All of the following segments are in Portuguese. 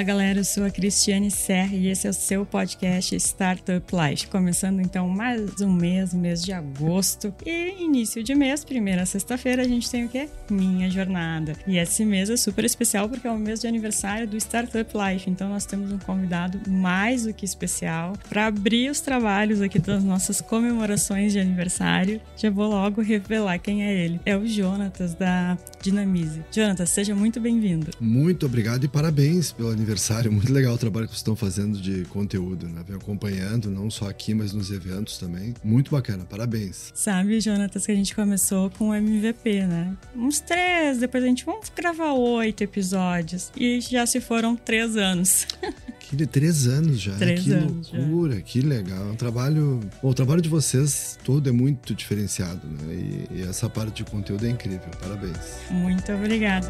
Fala galera, eu sou a Cristiane Serra e esse é o seu podcast Startup Life. Começando então mais um mês, mês de agosto. E início de mês, primeira sexta-feira, a gente tem o quê? Minha jornada. E esse mês é super especial porque é o mês de aniversário do Startup Life. Então nós temos um convidado mais do que especial para abrir os trabalhos aqui das nossas comemorações de aniversário. Já vou logo revelar quem é ele. É o Jonatas da Dinamize. Jonatas, seja muito bem-vindo. Muito obrigado e parabéns pelo aniversário aniversário. Muito legal o trabalho que vocês estão fazendo de conteúdo, né? Vem acompanhando, não só aqui, mas nos eventos também. Muito bacana, parabéns. Sabe, Jonatas, que a gente começou com o MVP, né? Uns três, depois a gente vamos gravar oito episódios. E já se foram três anos. Que três anos já. Três que anos loucura, já. que legal. É um trabalho. Bom, o trabalho de vocês todo é muito diferenciado, né? E, e essa parte de conteúdo é incrível. Parabéns. Muito obrigada.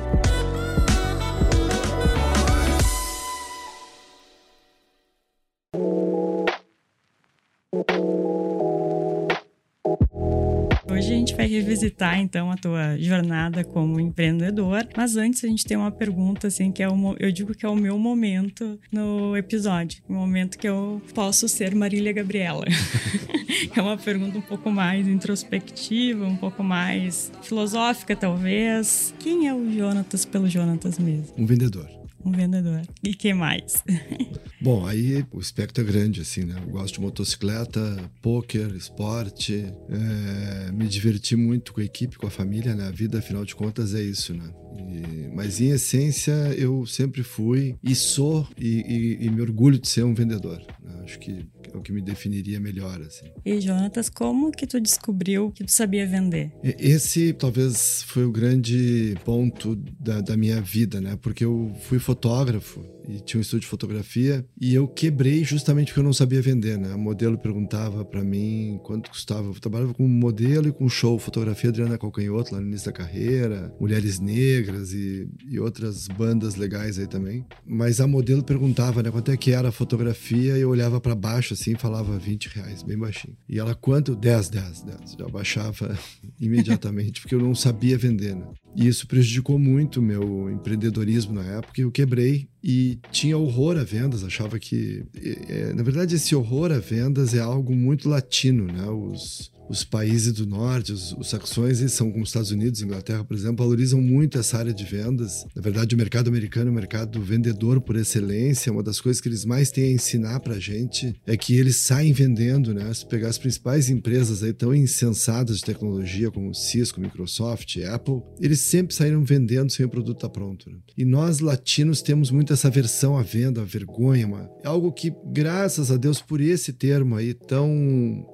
Revisitar então a tua jornada como empreendedor, mas antes a gente tem uma pergunta assim que é o, eu digo que é o meu momento no episódio, o momento que eu posso ser Marília Gabriela. é uma pergunta um pouco mais introspectiva, um pouco mais filosófica talvez. Quem é o Jonatas pelo Jonatas mesmo? Um vendedor um vendedor. E que mais? Bom, aí o espectro é grande, assim, né? Eu gosto de motocicleta, poker, esporte, é, me diverti muito com a equipe, com a família, né? A vida, afinal de contas, é isso, né? E, mas em essência, eu sempre fui e sou e, e, e me orgulho de ser um vendedor. Né? Acho que é o que me definiria melhor, assim. E Jonatas, como que tu descobriu que tu sabia vender? Esse talvez foi o grande ponto da, da minha vida, né? Porque eu fui fotógrafo e tinha um estúdio de fotografia e eu quebrei justamente porque eu não sabia vender, né? O modelo perguntava para mim quanto custava. Eu trabalhava com modelo e com show, fotografia Adriana Calcanhoto lá no início da carreira, Mulheres Negras e, e outras bandas legais aí também. Mas a modelo perguntava, né? Quanto é que era a fotografia e eu olhava para baixo assim e falava 20 reais, bem baixinho. E ela, quanto? 10, 10, 10. Já baixava imediatamente porque eu não sabia vender, né? E isso prejudicou muito meu empreendedorismo na época eu quebrei e tinha horror a vendas, achava que. É, na verdade, esse horror a vendas é algo muito latino, né? Os, os países do norte, os, os saxões, são como os Estados Unidos, Inglaterra, por exemplo, valorizam muito essa área de vendas. Na verdade, o mercado americano é um mercado vendedor por excelência. Uma das coisas que eles mais têm a ensinar pra gente é que eles saem vendendo, né? Se pegar as principais empresas aí tão insensadas de tecnologia, como Cisco, Microsoft, Apple, eles sempre saíram vendendo sem o produto estar tá pronto. Né? E nós, latinos, temos muito essa versão à venda, a vergonha, uma, é algo que, graças a Deus, por esse termo aí tão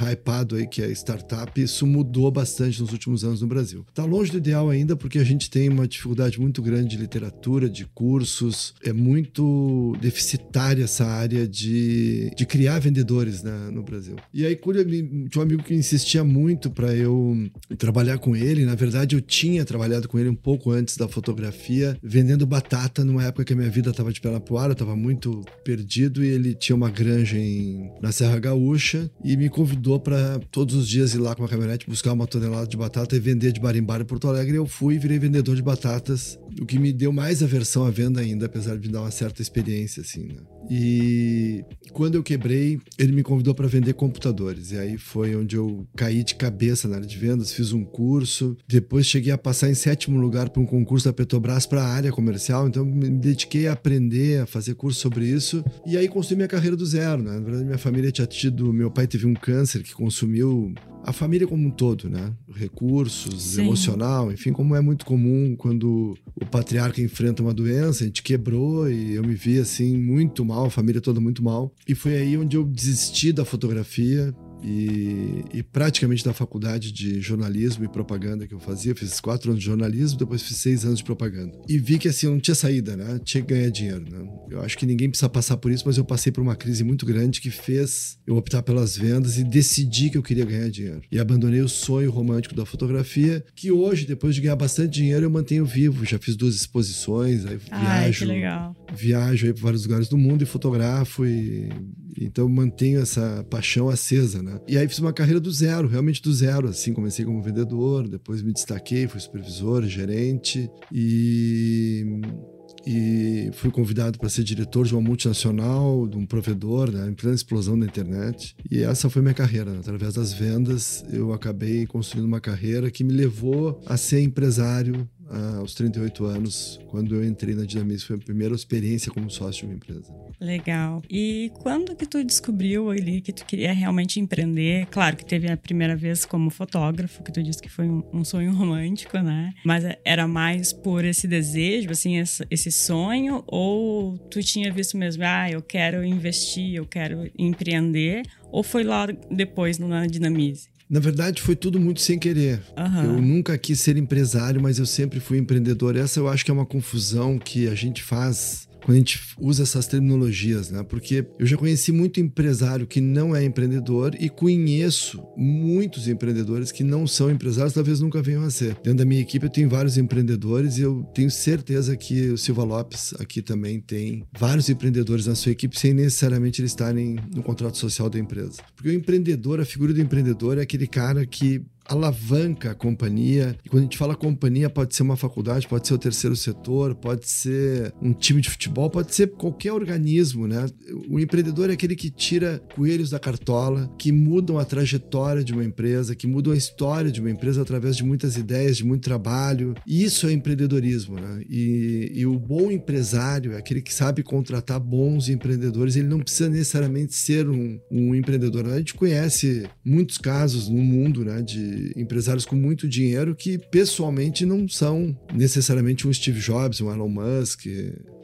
hypado aí, que é startup, isso mudou bastante nos últimos anos no Brasil. Está longe do ideal ainda porque a gente tem uma dificuldade muito grande de literatura, de cursos, é muito deficitária essa área de, de criar vendedores né, no Brasil. E aí, tinha um amigo que insistia muito para eu trabalhar com ele. Na verdade, eu tinha trabalhado com ele um pouco antes da fotografia, vendendo batata numa época que a minha vida estava de perna pro ar, eu estava muito perdido e ele tinha uma granja em, na Serra Gaúcha e me convidou para todos os dias ir lá com a caminhonete buscar uma tonelada de batata e vender de barimbara em Porto Alegre. Eu fui e virei vendedor de batatas, o que me deu mais aversão à venda ainda, apesar de me dar uma certa experiência, assim, né? E quando eu quebrei, ele me convidou para vender computadores. E aí foi onde eu caí de cabeça na área de vendas, fiz um curso. Depois cheguei a passar em sétimo lugar para um concurso da Petrobras para a área comercial. Então me dediquei a aprender, a fazer curso sobre isso. E aí construí minha carreira do zero. Né? Na verdade, minha família tinha tido. Meu pai teve um câncer que consumiu a família como um todo, né? Recursos, Sim. emocional, enfim, como é muito comum quando o patriarca enfrenta uma doença, a gente quebrou e eu me vi assim muito mal, a família toda muito mal. E foi aí onde eu desisti da fotografia, E, e, praticamente da faculdade de jornalismo e propaganda que eu fazia. Fiz quatro anos de jornalismo, depois fiz seis anos de propaganda. E vi que assim, não tinha saída, né? Tinha que ganhar dinheiro, né? Eu acho que ninguém precisa passar por isso, mas eu passei por uma crise muito grande que fez eu optar pelas vendas e decidi que eu queria ganhar dinheiro. E abandonei o sonho romântico da fotografia, que hoje, depois de ganhar bastante dinheiro, eu mantenho vivo. Já fiz duas exposições, aí Ai, viajo, viajo aí para vários lugares do mundo e fotografo e então mantenho essa paixão acesa, né? E aí fiz uma carreira do zero, realmente do zero, assim, comecei como vendedor, depois me destaquei, fui supervisor, gerente e e fui convidado para ser diretor de uma multinacional, de um provedor, né, em plena explosão da internet. E essa foi minha carreira. Né? Através das vendas, eu acabei construindo uma carreira que me levou a ser empresário aos 38 anos, quando eu entrei na Dinamis, foi a primeira experiência como sócio de uma empresa. Legal. E quando que tu descobriu ali que tu queria realmente empreender? Claro que teve a primeira vez como fotógrafo, que tu disse que foi um, um sonho romântico, né? Mas era mais por esse desejo, assim, esse, sonho? Ou tu tinha visto mesmo, ah, eu quero investir, eu quero empreender? Ou foi lá depois na Dinamize? Na verdade, foi tudo muito sem querer. Uhum. Eu nunca quis ser empresário, mas eu sempre fui empreendedor. Essa eu acho que é uma confusão que a gente faz quando a gente usa essas terminologias, né? Porque eu já conheci muito empresário que não é empreendedor e conheço muitos empreendedores que não são empresários, talvez nunca venham a ser. Dentro da minha equipe eu tenho vários empreendedores e eu tenho certeza que o Silva Lopes aqui também tem vários empreendedores na sua equipe sem necessariamente eles estarem no contrato social da empresa. Porque o empreendedor, a figura do empreendedor é aquele cara que alavanca a companhia. E quando a gente fala companhia, pode ser uma faculdade, pode ser o terceiro setor, pode ser um time de futebol, pode ser qualquer organismo, né? O empreendedor é aquele que tira coelhos da cartola, que mudam a trajetória de uma empresa, que mudam a história de uma empresa através de muitas ideias, de muito trabalho. Isso é empreendedorismo, né? E, e o bom empresário é aquele que sabe contratar bons empreendedores. Ele não precisa necessariamente ser um, um empreendedor. A gente conhece muitos casos no mundo, né? De empresários com muito dinheiro que pessoalmente não são necessariamente um Steve Jobs, um Elon Musk,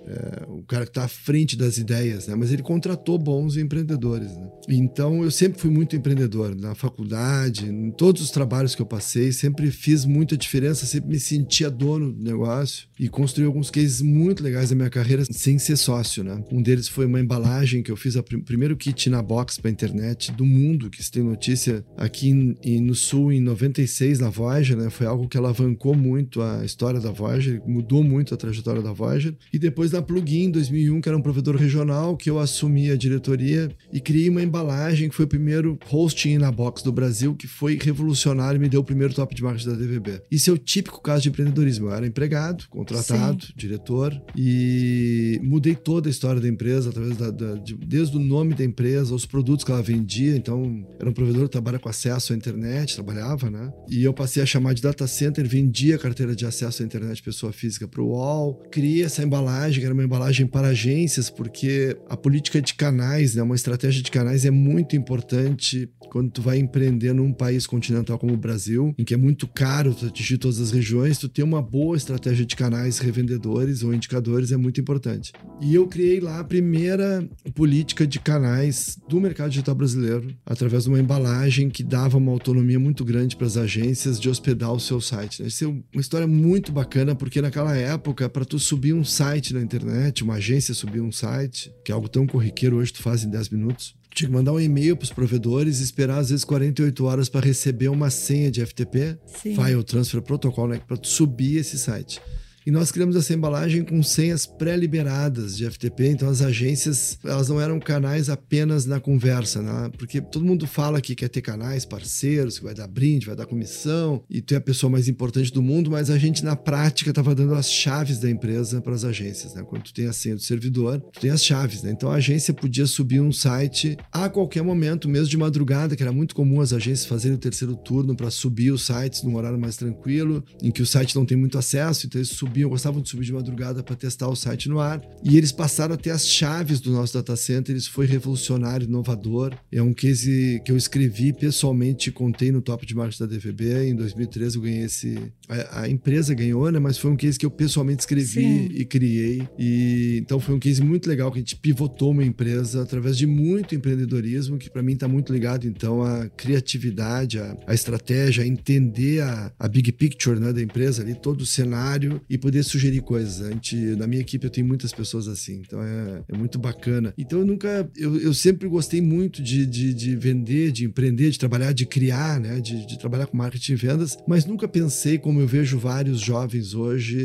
é, o cara que está à frente das ideias, né? Mas ele contratou bons empreendedores, né? Então eu sempre fui muito empreendedor na faculdade, em todos os trabalhos que eu passei, sempre fiz muita diferença, sempre me sentia dono do negócio e construí alguns cases muito legais da minha carreira sem ser sócio, né? Um deles foi uma embalagem que eu fiz, o pr primeiro kit na box para internet do mundo, que se tem notícia aqui em, em, no Sul em 96 na Voyager, né? Foi algo que alavancou muito a história da Voyager, mudou muito a trajetória da Voyager e depois na Plugin 2001, que era um provedor regional, que eu assumi a diretoria e criei uma embalagem que foi o primeiro hosting na box do Brasil, que foi revolucionário e me deu o primeiro top de marketing da DVB. Isso é o típico caso de empreendedorismo. Eu era empregado, contratado, Sim. diretor e mudei toda a história da empresa através da, da de, desde o nome da empresa, os produtos que ela vendia. Então, era um provedor que trabalha com acesso à internet, trabalhava, né? E eu passei a chamar de data center, vendia a carteira de acesso à internet pessoa física para o UOL, criei essa embalagem que era uma embalagem para agências, porque a política de canais, né, uma estratégia de canais é muito importante quando tu vai empreender num país continental como o Brasil, em que é muito caro tu atingir todas as regiões, tu ter uma boa estratégia de canais revendedores ou indicadores é muito importante. E eu criei lá a primeira política de canais do mercado digital brasileiro, através de uma embalagem que dava uma autonomia muito grande para as agências de hospedar o seu site. Essa é uma história muito bacana, porque naquela época, para tu subir um site na internet, uma agência subir um site, que é algo tão corriqueiro hoje, tu faz em 10 minutos, tinha que mandar um e-mail para os provedores e esperar às vezes 48 horas para receber uma senha de FTP, Sim. File Transfer Protocol, né, para subir esse site. E nós criamos essa embalagem com senhas pré-liberadas de FTP, então as agências, elas não eram canais apenas na conversa, né? Porque todo mundo fala que quer ter canais parceiros, que vai dar brinde, vai dar comissão, e tu é a pessoa mais importante do mundo, mas a gente na prática estava dando as chaves da empresa para as agências, né? Quando tu tem a senha do servidor, tu tem as chaves, né? Então a agência podia subir um site a qualquer momento, mesmo de madrugada, que era muito comum as agências fazerem o terceiro turno para subir os sites num horário mais tranquilo, em que o site não tem muito acesso, então eles subiam, gostavam de subir de madrugada para testar o site no ar. E eles passaram a ter as chaves do nosso data center. Isso foi revolucionário, inovador. É um case que eu escrevi pessoalmente, contei no top de marketing da DVB. Em 2013 eu ganhei esse. A, a empresa ganhou, né? Mas foi um case que eu pessoalmente escrevi Sim. e criei. E então foi um case muito legal que a gente pivotou uma empresa através de muito empreendedorismo, que para mim está muito ligado então à criatividade, à, à estratégia, a entender a, a big picture né, da empresa ali, todo o cenário e poder sugerir coisas. A gente, na minha equipe eu tenho muitas pessoas assim, então é, é muito bacana. Então eu nunca, eu, eu sempre gostei muito de, de, de, vender, de empreender, de trabalhar, de criar, né, de, de trabalhar com marketing e vendas, mas nunca pensei como eu vejo vários jovens hoje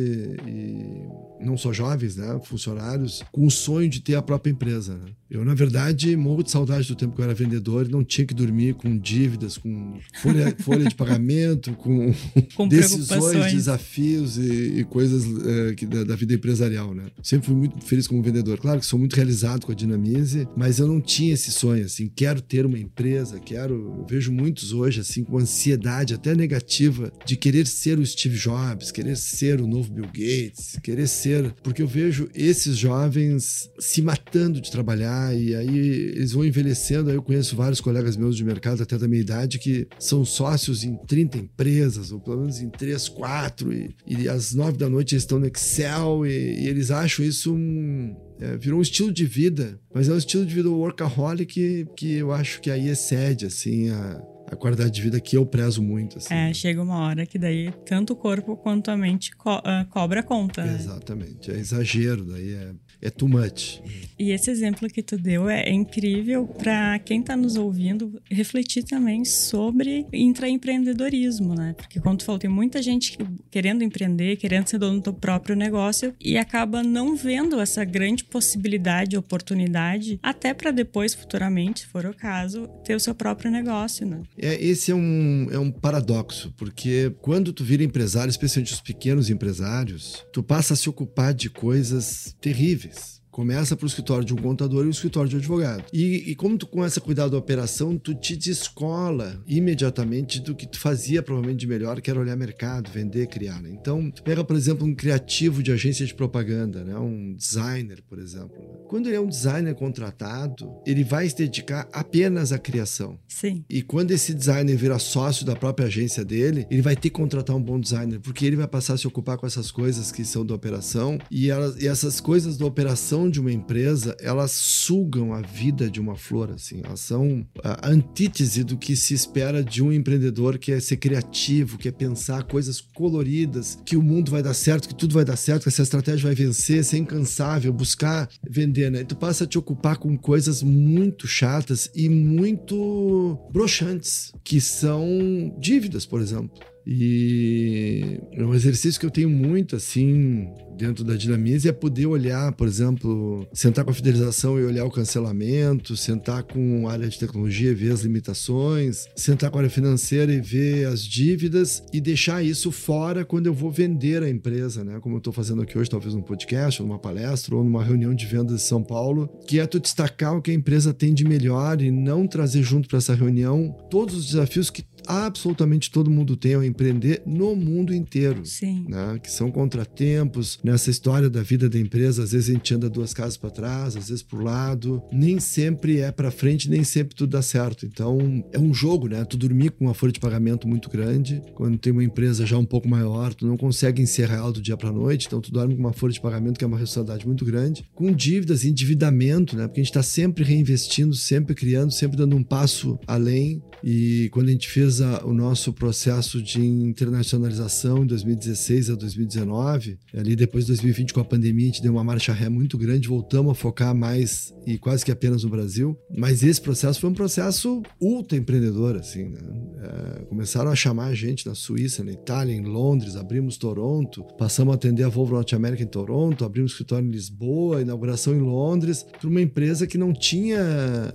e não só jovens, né, funcionários, com o sonho de ter a própria empresa. Né? Eu, na verdade, morro de saudade do tempo que eu era vendedor e não tinha que dormir com dívidas, com folha, folha de pagamento, com, com decisões, desafios e, e coisas é, que, da, da, vida empresarial, né? Sempre fui muito feliz como vendedor. Claro que sou muito realizado com a Dinamize, mas eu não tinha esse sonho, assim, quero ter uma empresa, quero... Vejo muitos hoje, assim, com ansiedade até negativa de querer ser o Steve Jobs, querer ser o novo Bill Gates, querer ser... Porque eu vejo esses jovens se matando de trabalhar e aí eles vão envelhecendo. Aí eu conheço vários colegas meus de mercado, até da minha idade, que são sócios em 30 empresas, ou pelo menos em 3, 4, e, e às 9 da noite eles estão no Excel e, e eles acham isso um. É, virou um estilo de vida, mas é um estilo de vida workaholic que, que eu acho que aí excede assim a, a qualidade de vida que eu prezo muito. Assim, é, né? chega uma hora que daí tanto o corpo quanto a mente co uh, cobra conta. Né? Exatamente, é exagero, daí é, é too much. E esse exemplo que tu deu é, é incrível para quem está nos ouvindo refletir também sobre intraempreendedorismo, né? Porque como tu falou, tem muita gente querendo empreender, querendo ser dono do próprio negócio e acaba não vendo essa grande possibilidade, oportunidade, até para depois, futuramente, se for o caso, ter o seu próprio negócio, né? É, esse é um, é um paradoxo, porque quando tu vira empresário, especialmente os pequenos empresários, tu passa a se ocupar de coisas terríveis Começa para o escritório de um contador e o escritório de um advogado. E, e, como tu começa a cuidar da operação, tu te descola imediatamente do que tu fazia provavelmente de melhor, que era olhar mercado, vender, criar. Né? Então, tu pega, por exemplo, um criativo de agência de propaganda, né? um designer, por exemplo. Né? Quando ele é um designer contratado, ele vai se dedicar apenas à criação. Sim. E quando esse designer vira sócio da própria agência dele, ele vai ter que contratar um bom designer, porque ele vai passar a se ocupar com essas coisas que são da operação e, elas, e essas coisas da operação de uma empresa, elas sugam a vida de uma flor, assim. Elas são a antítese do que se espera de um empreendedor que é ser criativo, que é pensar coisas coloridas, que o mundo vai dar certo, que tudo vai dar certo, que essa estratégia vai vencer, ser incansável, buscar vender, né? E tu passa a te ocupar com coisas muito chatas e muito broxantes, que são dívidas, por exemplo. E é um exercício que eu tenho muito, assim, dentro da Dinamize é poder olhar, por exemplo, sentar com a fidelização e olhar o cancelamento, sentar com a área de tecnologia e ver as limitações, sentar com a área financeira e ver as dívidas e deixar isso fora quando eu vou vender a empresa, né? Como eu estou fazendo aqui hoje, talvez num podcast, ou numa palestra, ou numa reunião de vendas de São Paulo, que é tu destacar o que a empresa tem de melhor e não trazer junto para essa reunião todos os desafios que absolutamente todo mundo tem ao empreender no mundo inteiro. Sim. Né? Que são contratempos. Nessa história da vida da empresa, às vezes a gente anda duas casas para trás, às vezes para o lado. Nem sempre é para frente, nem sempre tudo dá certo. Então, é um jogo, né? Tu dormir com uma folha de pagamento muito grande, quando tem uma empresa já um pouco maior, tu não consegue encerrar ela do dia para noite, então tu dorme com uma folha de pagamento que é uma responsabilidade muito grande, com dívidas, endividamento, né? Porque a gente está sempre reinvestindo, sempre criando, sempre dando um passo além. E quando a gente fez a, o nosso processo de internacionalização em 2016 a 2019. Ali depois de 2020 com a pandemia, a gente deu uma marcha ré muito grande, voltamos a focar mais e quase que apenas no Brasil. Mas esse processo foi um processo ultra empreendedor, assim, né? é, começaram a chamar a gente na Suíça, na Itália, em Londres, abrimos Toronto, passamos a atender a Volvo Norte América em Toronto, abrimos escritório em Lisboa, inauguração em Londres, para uma empresa que não tinha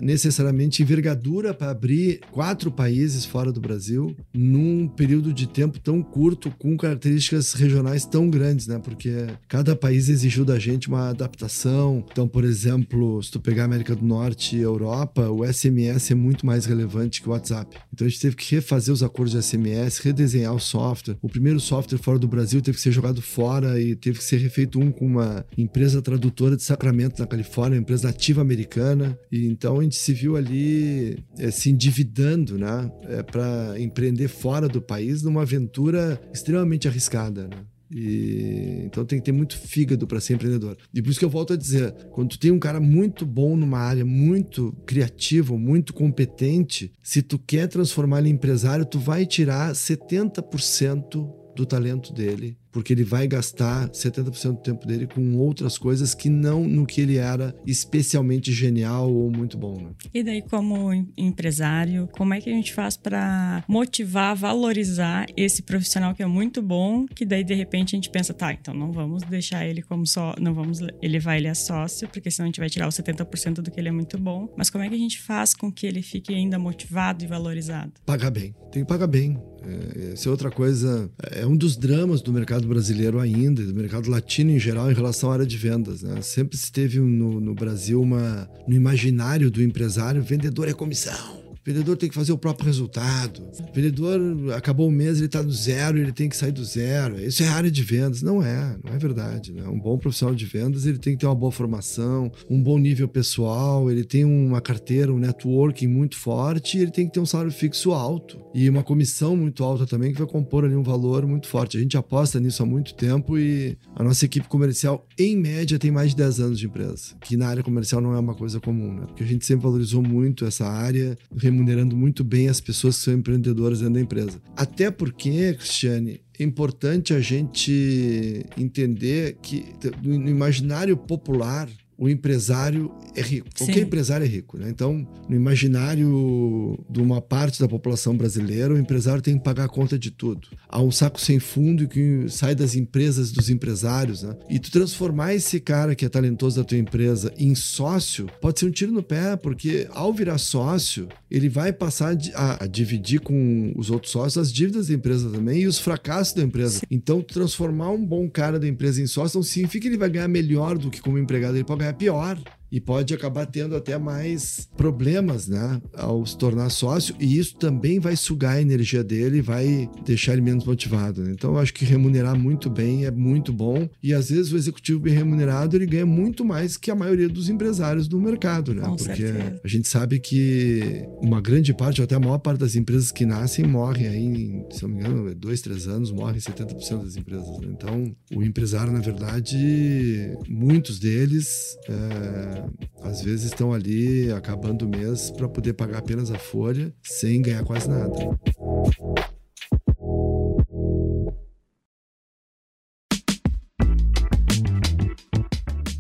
necessariamente envergadura para abrir quatro países fora do Brasil num período de tempo tão curto, com características regionais tão grandes, né? Porque cada país exigiu da gente uma adaptação. Então, por exemplo, se tu pegar América do Norte e Europa, o SMS é muito mais relevante que o WhatsApp. Então a gente teve que refazer os acordos de SMS, redesenhar o software. O primeiro software fora do Brasil teve que ser jogado fora e teve que ser refeito um com uma empresa tradutora de Sacramento, na Califórnia, uma empresa nativa americana. E então a gente se viu ali é, se endividando, né? É, para empreender fora do país numa aventura extremamente arriscada, né? E, então tem que ter muito fígado para ser empreendedor. E por isso que eu volto a dizer, quando tu tem um cara muito bom numa área, muito criativo, muito competente, se tu quer transformar ele em empresário, tu vai tirar 70% do talento dele porque ele vai gastar 70% do tempo dele com outras coisas que não no que ele era especialmente genial ou muito bom. Né? E daí, como empresário, como é que a gente faz para motivar, valorizar esse profissional que é muito bom, que daí de repente a gente pensa, tá, então não vamos deixar ele como só, não vamos elevar ele a sócio, porque senão a gente vai tirar os 70% do que ele é muito bom. Mas como é que a gente faz com que ele fique ainda motivado e valorizado? Pagar bem. Tem que pagar bem. É, essa é outra coisa, é um dos dramas do mercado mercado brasileiro ainda, do mercado latino em geral, em relação à área de vendas. Né? Sempre se teve no, no Brasil uma. no imaginário do empresário, vendedor é comissão vendedor tem que fazer o próprio resultado. Vendedor acabou o mês, ele está no zero, ele tem que sair do zero. Isso é área de vendas. Não é, não é verdade. Né? Um bom profissional de vendas, ele tem que ter uma boa formação, um bom nível pessoal, ele tem uma carteira, um networking muito forte ele tem que ter um salário fixo alto. E uma comissão muito alta também, que vai compor ali um valor muito forte. A gente aposta nisso há muito tempo e a nossa equipe comercial, em média, tem mais de 10 anos de empresa. Que na área comercial não é uma coisa comum, né? Porque a gente sempre valorizou muito essa área, remunerando muito bem as pessoas que são empreendedoras dentro da empresa. Até porque, Cristiane, é importante a gente entender que no imaginário popular o empresário é rico. Sim. Qualquer empresário é rico, né? Então, no imaginário de uma parte da população brasileira, o empresário tem que pagar a conta de tudo. Há um saco sem fundo que sai das empresas dos empresários, né? E tu transformar esse cara que é talentoso da tua empresa em sócio, pode ser um tiro no pé, porque ao virar sócio, ele vai passar a, a dividir com os outros sócios as dívidas da empresa também e os fracassos da empresa. Sim. Então, transformar um bom cara da empresa em sócio não significa que ele vai ganhar melhor do que como empregado, ele pode ganhar pior e pode acabar tendo até mais problemas, né, ao se tornar sócio, e isso também vai sugar a energia dele e vai deixar ele menos motivado. Né? Então, eu acho que remunerar muito bem é muito bom, e às vezes o executivo bem remunerado ele ganha muito mais que a maioria dos empresários do mercado, né? Com Porque certeza. a gente sabe que uma grande parte, ou até a maior parte das empresas que nascem morrem aí, em, se não me engano, dois, três anos, morrem 70% das empresas. Né? Então, o empresário, na verdade, muitos deles é, às vezes estão ali acabando o mês para poder pagar apenas a folha sem ganhar quase nada.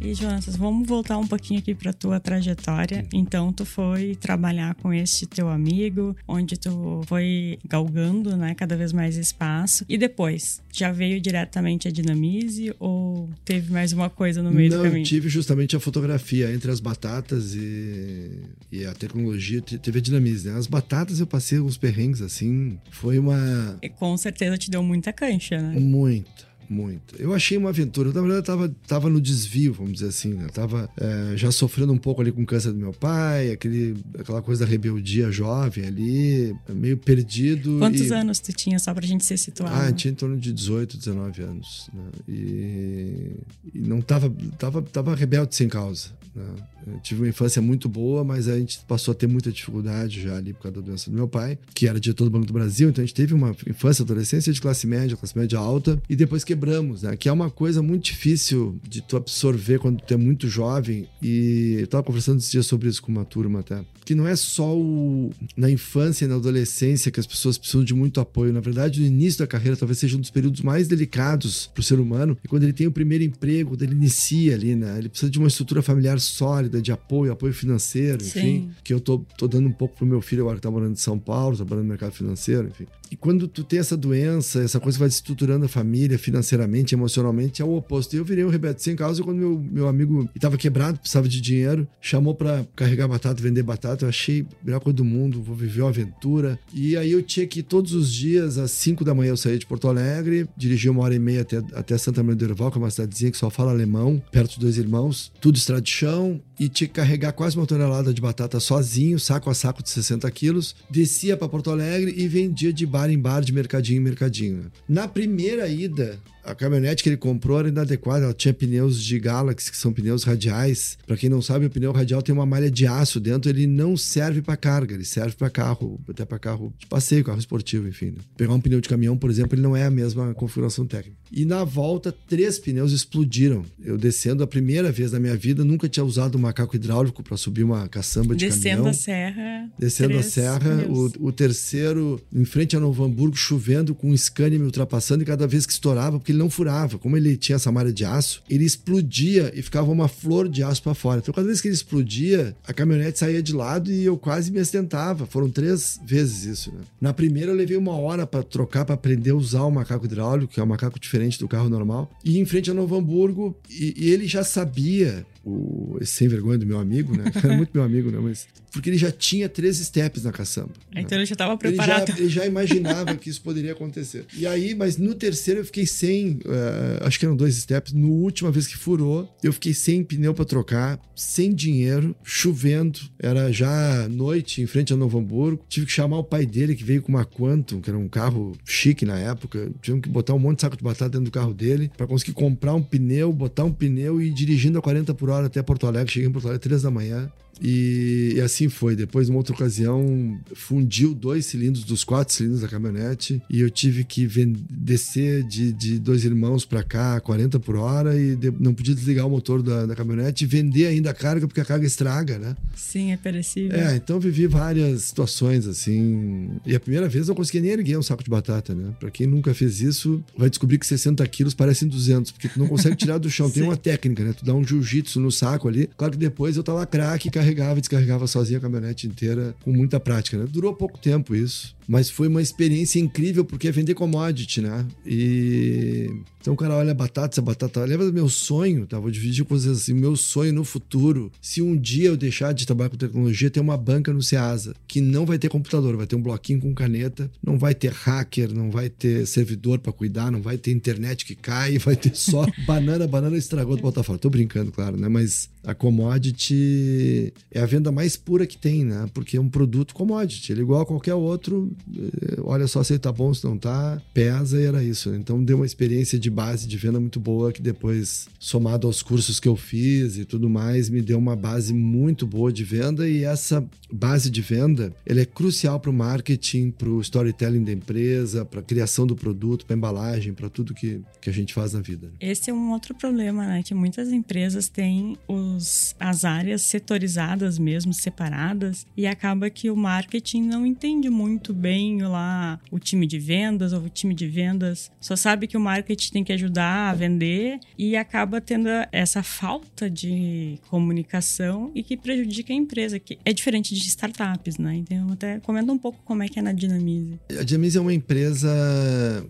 E Jonas, vamos voltar um pouquinho aqui para tua trajetória. Então, tu foi trabalhar com este teu amigo, onde tu foi galgando, né, cada vez mais espaço. E depois, já veio diretamente a Dinamize ou teve mais uma coisa no meio Não, do caminho? tive justamente a fotografia entre as batatas e, e a tecnologia, teve a Dinamize, né? As batatas eu passei uns perrengues assim, foi uma E com certeza te deu muita cancha, né? Muita, muita. Eu achei uma aventura. Na verdade, eu tava, tava no desvio, vamos dizer assim. Né? Eu tava é, já sofrendo um pouco ali com o câncer do meu pai, aquele, aquela coisa da rebeldia jovem ali, meio perdido. Quantos e... anos tu tinha, só pra gente se situar? Ah, né? tinha em torno de 18, 19 anos. Né? E, e não tava, tava, tava rebelde sem causa. Né? Eu tive uma infância muito boa, mas a gente passou a ter muita dificuldade já ali por causa da doença do meu pai, que era diretor do Banco do Brasil. Então a gente teve uma infância, adolescência de classe média, classe média alta, e depois quebramos, né? Que é uma coisa muito difícil de tu absorver quando tu é muito jovem. E eu tava conversando esses dias sobre isso com uma turma até. Que não é só o, na infância e na adolescência que as pessoas precisam de muito apoio. Na verdade, no início da carreira talvez seja um dos períodos mais delicados para o ser humano. E quando ele tem o primeiro emprego, quando ele inicia ali, né? Ele precisa de uma estrutura familiar sólida, de apoio, apoio financeiro, enfim. Sim. Que eu tô, tô dando um pouco pro meu filho agora que tá morando em São Paulo, trabalhando no mercado financeiro, enfim. E quando tu tem essa doença, essa coisa que vai estruturando a família financeiramente, emocionalmente, é o oposto. Eu virei um Rebeto sem causa quando meu, meu amigo estava quebrado, precisava de dinheiro, chamou para carregar batata, vender batata. Eu achei a melhor coisa do mundo, vou viver uma aventura. E aí eu tinha que ir todos os dias, às 5 da manhã, eu saía de Porto Alegre, dirigia uma hora e meia até, até Santa Maria do Herval, que é uma cidadezinha que só fala alemão, perto dos dois irmãos, tudo estrada de chão, e tinha que carregar quase uma tonelada de batata sozinho, saco a saco de 60 quilos, descia para Porto Alegre e vendia de bar em bar, de mercadinho em mercadinho. Na primeira ida, a caminhonete que ele comprou era inadequada, ela tinha pneus de Galaxy, que são pneus radiais. Para quem não sabe, o pneu radial tem uma malha de aço dentro, ele não serve para carga, ele serve para carro, até para carro de passeio, carro esportivo, enfim. Né? Pegar um pneu de caminhão, por exemplo, ele não é a mesma configuração técnica. E na volta, três pneus explodiram. Eu descendo a primeira vez na minha vida, nunca tinha usado um macaco hidráulico para subir uma caçamba de descendo caminhão. A serra, descendo a serra. O, o, terceiro, em frente a Novo Hamburgo, chovendo, com um Scania me ultrapassando, e cada vez que estourava, porque ele não furava. Como ele tinha essa malha de aço, ele explodia e ficava uma flor de aço para fora. Então, cada vez que ele explodia, a caminhonete saía de lado e eu quase me acidentava. Foram três vezes isso. Né? Na primeira, eu levei uma hora para trocar, para aprender a usar o macaco hidráulico, que é um macaco diferente do carro normal. E em frente a Novo Hamburgo, e, e ele já sabia o, esse sem vergonha do meu amigo, né? Era muito meu amigo, né? Mas porque ele já tinha três steps na caçamba. Né? Então ele já estava preparado. Ele já, ele já, imaginava que isso poderia acontecer. E aí, mas no terceiro eu fiquei sem, uh, acho que eram dois steps. No última vez que furou, eu fiquei sem pneu para trocar, sem dinheiro, chovendo. Era já noite em frente a Novo Hamburgo. Tive que chamar o pai dele que veio com uma Quantum, que era um carro chique na época. Tivemos que botar um monte de saco de batata dentro do carro dele para conseguir comprar um pneu, botar um pneu e ir dirigindo a 40 por hora até Porto Alegre. Cheguei em Porto Alegre três da manhã. E, e, assim foi. Depois, numa outra ocasião, fundiu dois cilindros dos quatro cilindros da caminhonete e eu tive que descer de, de dois irmãos para cá, 40 por hora, e de, não podia desligar o motor da, da, caminhonete e vender ainda a carga, porque a carga estraga, né? Sim, é perecível. É, então vivi várias situações assim. E a primeira vez eu consegui nem erguer um saco de batata, né? Pra quem nunca fez isso, vai descobrir que 60 quilos parecem 200, porque tu não consegue tirar do chão. Tem uma técnica, né? Tu dá um jiu-jitsu no saco ali. Claro que depois eu tava craque, carregava e descarregava sozinho a caminhonete inteira com muita prática, né? Durou pouco tempo isso, mas foi uma experiência incrível porque é vender commodity, né? E então o cara olha a batata, essa batata, lembra do meu sonho, tá? Vou dividir com vocês assim, meu sonho no futuro, se um dia eu deixar de trabalhar com tecnologia, ter uma banca no Ceasa, que não vai ter computador, vai ter um bloquinho com caneta, não vai ter hacker, não vai ter servidor para cuidar, não vai ter internet que cai, vai ter só banana, banana estragou do Botafogo. Tô brincando, claro, né? Mas a commodity é a venda mais pura que tem, né? Porque é um produto commodity, ele é igual a qualquer outro, eh, olha só se ele tá bom, se não tá, pesa e era isso. Então deu uma experiência de base de venda muito boa que depois, somado aos cursos que eu fiz e tudo mais, me deu uma base muito boa de venda e essa base de venda, ela é crucial para o marketing, para o storytelling da empresa, para a criação do produto, para embalagem, para tudo que, que a gente faz na vida. Esse é um outro problema, né? Que muitas empresas têm os, as áreas setorizadas mesmo, separadas, e acaba que o marketing não entende muito bem lá o time de vendas ou o time de vendas só sabe que o marketing tem que ajudar a vender e acaba tendo essa falta de comunicação e que prejudica a empresa, que é diferente de startups, né? Então, até comenta um pouco como é que é na Dinamize. A Dinamize é uma empresa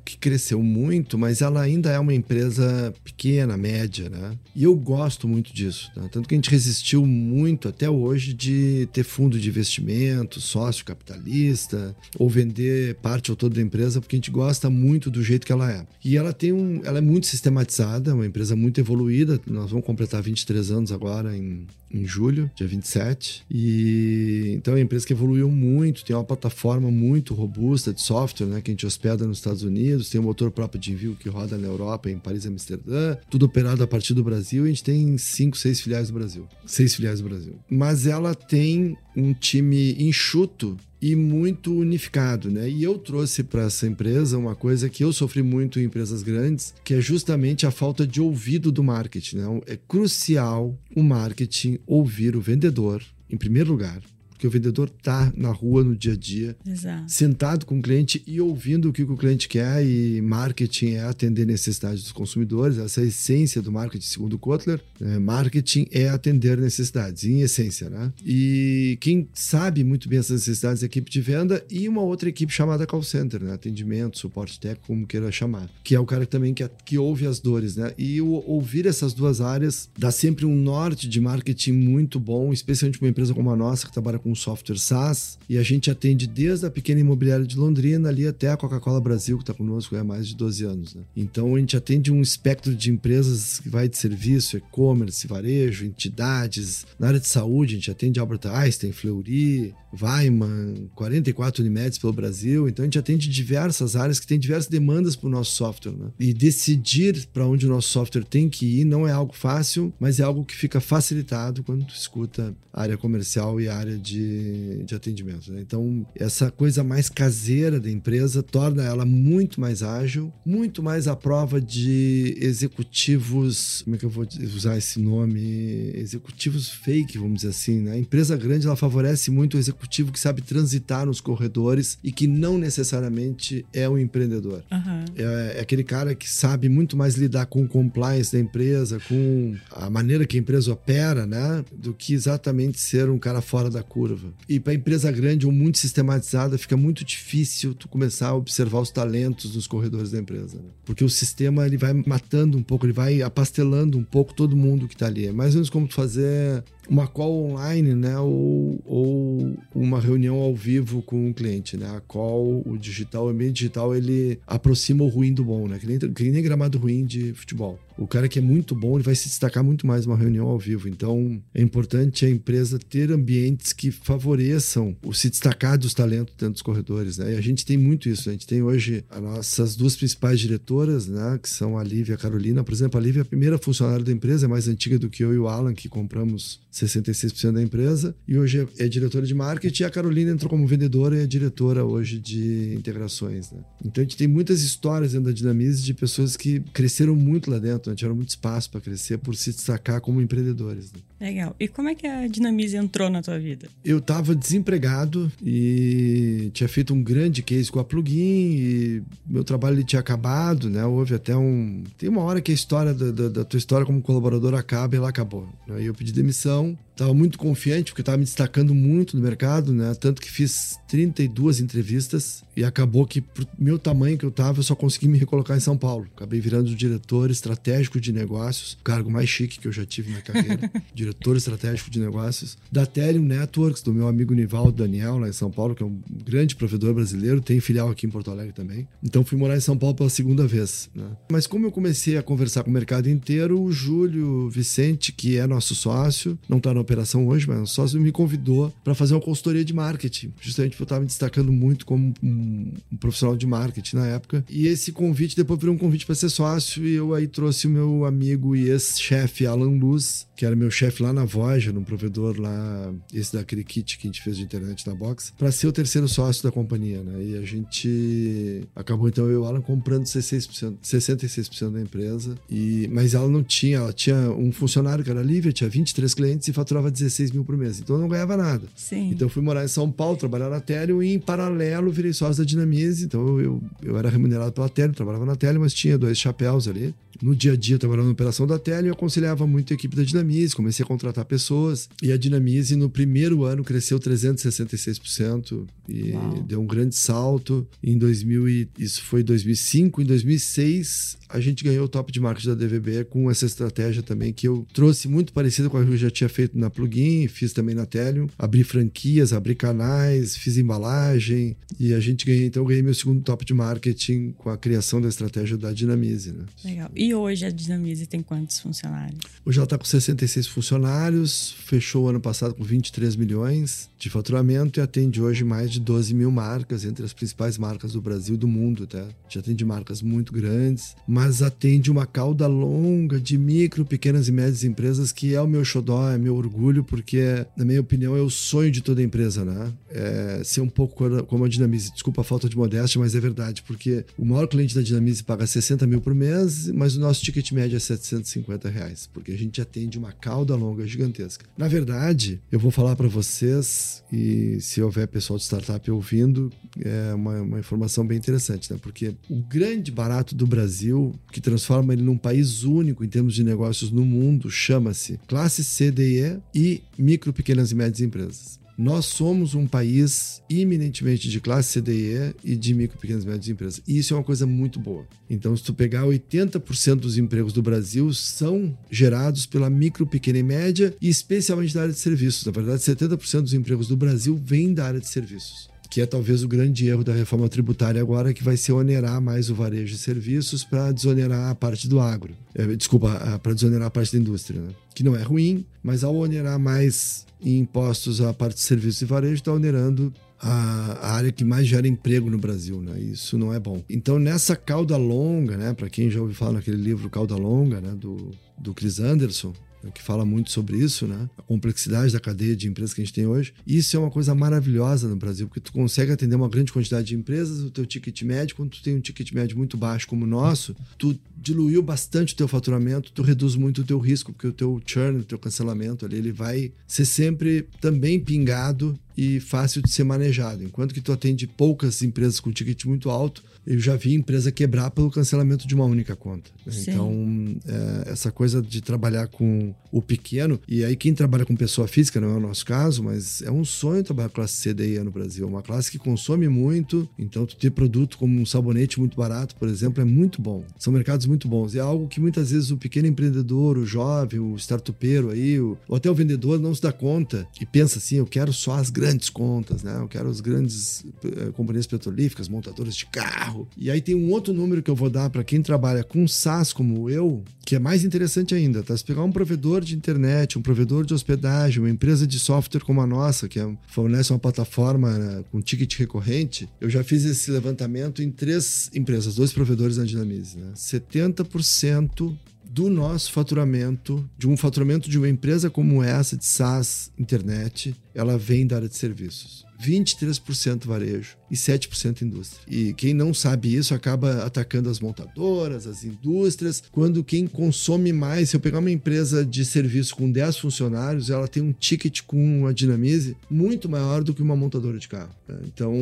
que cresceu muito, mas ela ainda é uma empresa pequena, média, né? E eu gosto muito disso, né? tanto que a gente resistiu muito até hoje de ter fundo de investimento, sócio capitalista ou vender parte ou toda da empresa, porque a gente gosta muito do jeito que ela é. E ela tem um, ela é muito sistematizada, uma empresa muito evoluída. Nós vamos completar 23 anos agora em, em julho, dia 27. E então é uma empresa que evoluiu muito, tem uma plataforma muito robusta de software, né, que a gente hospeda nos Estados Unidos, tem um motor próprio de envio que roda na Europa, em Paris e Amsterdã, tudo operado a partir do Brasil. E a gente tem cinco, seis filiais do Brasil, seis filiais do Brasil. Mas ela tem um time enxuto e muito unificado, né? E eu trouxe para essa empresa uma coisa que eu sofri muito em empresas grandes, que é justamente a falta de ouvido do marketing. Né? É crucial o marketing ouvir o vendedor, em primeiro lugar, porque o vendedor tá na rua no dia a dia, Exato. sentado com o cliente e ouvindo o que o cliente quer e marketing é atender necessidades dos consumidores, essa é a essência do marketing segundo Kotler, né? marketing é atender necessidades, em essência, né? E quem sabe muito bem essas necessidades é a equipe de venda e uma outra equipe chamada call center, né? Atendimento, suporte técnico, como queira chamar, que é o cara também que, que ouve as dores, né? E o, ouvir essas duas áreas dá sempre um norte de marketing muito bom, especialmente uma empresa como a nossa, que trabalha com software SaaS, e a gente atende desde a pequena imobiliária de Londrina ali até a Coca-Cola Brasil, que está conosco há mais de 12 anos. Né? Então a gente atende um espectro de empresas que vai de serviço, e-commerce, varejo, entidades. Na área de saúde, a gente atende Albert Einstein, Fleury, Weiman, 44 Unimedes pelo Brasil. Então a gente atende diversas áreas que têm diversas demandas para o nosso software. Né? E decidir para onde o nosso software tem que ir não é algo fácil, mas é algo que fica facilitado quando tu escuta a área comercial e a área de, de atendimento. Né? Então essa coisa mais caseira da empresa torna ela muito mais ágil, muito mais à prova de executivos, como é que eu vou usar esse nome? Executivos fake, vamos dizer assim. Né? A empresa grande ela favorece muito o executivo executivo que sabe transitar nos corredores e que não necessariamente é um empreendedor. Uhum. É, é, aquele cara que sabe muito mais lidar com o compliance da empresa, com a maneira que a empresa opera, né? Do que exatamente ser um cara fora da curva. E para empresa grande ou muito sistematizada, fica muito difícil tu começar a observar os talentos nos corredores da empresa. Né? Porque o sistema ele vai matando um pouco, ele vai apastelando um pouco todo mundo que está ali. É mais ou menos como tu fazer uma call online, né? Ou, ou uma reunião ao vivo com o cliente, né? A call, o digital, o ambiente digital, ele aproxima o ruim do bom, né? Que nem, que nem gramado ruim de futebol. O cara que é muito bom, ele vai se destacar muito mais numa reunião ao vivo. Então, é importante a empresa ter ambientes que favoreçam o se destacar dos talentos dentro dos corredores, né? E a gente tem muito isso. A gente tem hoje as nossas duas principais diretoras, né? Que são a Lívia e a Carolina. Por exemplo, a Lívia é a primeira funcionária da empresa, é mais antiga do que eu e o Alan, que compramos 66% da empresa. E hoje é, diretora de marketing. E a Carolina entrou como vendedora e é diretora hoje de integrações, né? Então, a gente tem muitas histórias dentro da Dinamize de pessoas que cresceram muito lá dentro então tiveram muito espaço para crescer por se destacar como empreendedores. Né? Legal. E como é que a Dinamize entrou na tua vida? Eu estava desempregado e tinha feito um grande case com a Plugin e meu trabalho tinha acabado, né? Houve até um... Tem uma hora que a história da, da, da tua história como colaborador acaba e ela acabou. Aí né? eu pedi demissão Estava muito confiante, porque estava me destacando muito no mercado, né? Tanto que fiz 32 entrevistas e acabou que, pro meu tamanho que eu estava, eu só consegui me recolocar em São Paulo. Acabei virando diretor estratégico de negócios, o cargo mais chique que eu já tive na carreira. diretor estratégico de negócios. Da Telium Networks, do meu amigo Nivaldo Daniel, lá em São Paulo, que é um grande provedor brasileiro, tem filial aqui em Porto Alegre também. Então fui morar em São Paulo pela segunda vez, né? Mas como eu comecei a conversar com o mercado inteiro, o Júlio Vicente, que é nosso sócio, não está no operação hoje, mas o sócio me convidou para fazer uma consultoria de marketing, justamente porque eu estava me destacando muito como um, um, profissional de marketing na época. E esse convite depois virou um convite para ser sócio e eu aí trouxe o meu amigo e ex-chefe Alan Luz, que era meu chefe lá na Voyager, num provedor lá, esse daquele kit que a gente fez de internet na Box, para ser o terceiro sócio da companhia, né? E a gente acabou então eu e o Alan comprando 66%, 66% da empresa. E mas ela não tinha, ela tinha um funcionário que era Lívia, tinha 23 clientes e faturava faturava 16 mil por mês. Então eu não ganhava nada. Sim. Então eu fui morar em São Paulo, trabalhar na Télio e em paralelo virei sócio da Dinamize. Então eu, eu, eu era remunerado pela Télio, trabalhava na Télio, mas tinha dois chapéus ali. No dia a dia, trabalhando na operação da Télio, eu aconselhava muito a equipe da Dinamize, comecei a contratar pessoas. E a Dinamize, no primeiro ano, cresceu 366% e Uau. deu um grande salto. Em 2000, e, isso foi 2005. Em 2006, a gente ganhou o top de marketing da DVB com essa estratégia também que eu trouxe muito parecida com a que eu já tinha feito na Plugin, fiz também na Telium. Abri franquias, abri canais, fiz embalagem e a gente ganhei, então eu ganhei meu segundo top de marketing com a criação da estratégia da Dinamize, né? Legal. E hoje a Dinamize tem quantos funcionários? Hoje ela está com 66 funcionários, fechou o ano passado com 23 milhões de faturamento e atende hoje mais de 12 mil marcas, entre as principais marcas do Brasil e do mundo, tá? Já atende marcas muito grandes, mas atende uma cauda longa de micro, pequenas e médias empresas que é o meu xodó, é meu orgulho, porque, na minha opinião, é o sonho de toda empresa, né? É ser um pouco como a Dinamize. Desculpa a falta de modéstia, mas é verdade, porque o maior cliente da Dinamize paga 60 mil por mês, mas o nosso ticket médio é 750 reais, porque a gente atende uma cauda longa gigantesca. Na verdade, eu vou falar para vocês, e se houver pessoal de startup ouvindo, é uma, uma informação bem interessante, né? Porque o grande barato do Brasil, que transforma ele num país único em termos de negócios no mundo, chama-se classe CDE e micro, pequenas e médias empresas. Nós somos um país eminentemente de classe CDE e de micro, pequenas e médias empresas. E isso é uma coisa muito boa. Então, se tu pegar 80% dos empregos do Brasil são gerados pela micro, pequena e média e especialmente da área de serviços. Na verdade, 70% dos empregos do Brasil vêm da área de serviços que é talvez o grande erro da reforma tributária agora, que vai ser onerar mais o varejo de serviços para desonerar a parte do agro. É, desculpa, para desonerar a parte da indústria, né? que não é ruim, mas ao onerar mais impostos a parte de serviços e varejo, está onerando a, a, área que mais gera emprego no Brasil, né? Isso não é bom. Então, nessa cauda longa, né? Para quem já ouviu falar naquele livro Cauda Longa, né? Do, do Chris Anderson, que fala muito sobre isso, né? A complexidade da cadeia de empresas que a gente tem hoje. Isso é uma coisa maravilhosa no Brasil, porque tu consegue atender uma grande quantidade de empresas, o teu ticket médio, quando tu tem um ticket médio muito baixo como o nosso, tu diluiu bastante o teu faturamento, tu reduz muito o teu risco, porque o teu churn, o teu cancelamento ali, ele vai ser sempre também pingado e fácil de ser manejado. Enquanto que tu atende poucas empresas com ticket muito alto, eu já vi empresa quebrar pelo cancelamento de uma única conta. Sim. Então, é, essa coisa de trabalhar com o pequeno, e aí quem trabalha com pessoa física, não é o nosso caso, mas é um sonho trabalhar com classe CDI no Brasil. É uma classe que consome muito, então tu ter produto como um sabonete muito barato, por exemplo, é muito bom. São mercados muito bons. E é algo que muitas vezes o pequeno empreendedor, o jovem, o startupeiro aí, o, ou até o vendedor não se dá conta e pensa assim, eu quero só as grandes contas, né? Eu quero as grandes eh, companhias petrolíferas, montadoras de carro, E aí tem um outro número que eu vou dar para quem trabalha com SaaS como eu, que é mais interessante ainda, tá? Se pegar um provedor de internet, um provedor de hospedagem, uma empresa de software como a nossa, que é, fornece uma plataforma né, com ticket recorrente, eu já fiz esse levantamento em três empresas, dois provedores na Dinamize, né? 70% do nosso faturamento, de um faturamento de uma empresa como essa de SaaS internet, ela vem da área de serviços. 23% varejo e 7% indústria. E quem não sabe isso acaba atacando as montadoras, as indústrias, quando quem consome mais, se eu pegar uma empresa de serviço com 10 funcionários, ela tem um ticket com a Dinamize muito maior do que uma montadora de carro. Então,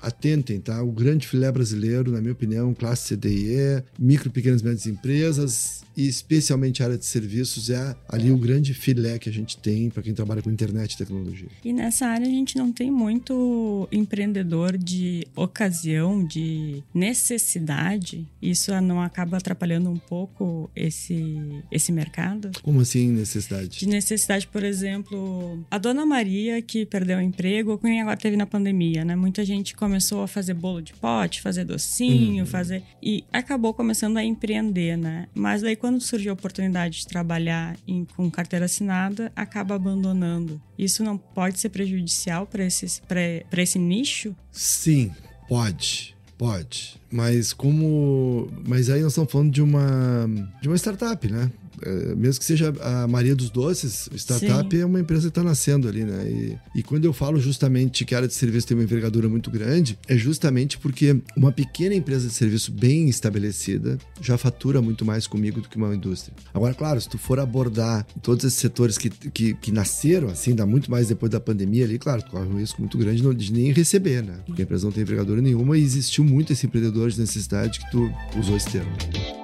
atentem, tá? O grande filé brasileiro, na minha opinião, classe CDE, micro, pequenas e médias empresas, e especialmente a área de serviços é ali o grande filé que a gente tem para quem trabalha com internet e tecnologia. E nessa área a gente não tem muito empreendedor de ocasião, de necessidade. Isso não acaba atrapalhando um pouco esse, esse mercado? Como assim necessidade? De necessidade, por exemplo, a dona Maria que perdeu o emprego, quem agora teve na pandemia, né? Muita gente começou a fazer bolo de pote, fazer docinho, uhum. fazer e acabou começando a empreender, né? Mas daí quando surge a oportunidade de trabalhar em, com carteira assinada, acaba abandonando. Isso não pode ser prejudicial para esse nicho? Sim, pode. Pode. Mas como. Mas aí nós estamos falando de uma. de uma startup, né? É, mesmo que seja a Maria dos Doces, startup Sim. é uma empresa que está nascendo ali, né? E, e, quando eu falo justamente que a área de serviço tem uma envergadura muito grande, é justamente porque uma pequena empresa de serviço bem estabelecida já fatura muito mais comigo do que uma indústria. Agora, claro, se tu for abordar todos esses setores que, que, que nasceram, assim, dá muito mais depois da pandemia ali, claro, tu corre um risco muito grande de nem receber, né? Porque a empresa não tem envergadura nenhuma e existiu muito esse empreendedor de necessidade que tu usou esse termo.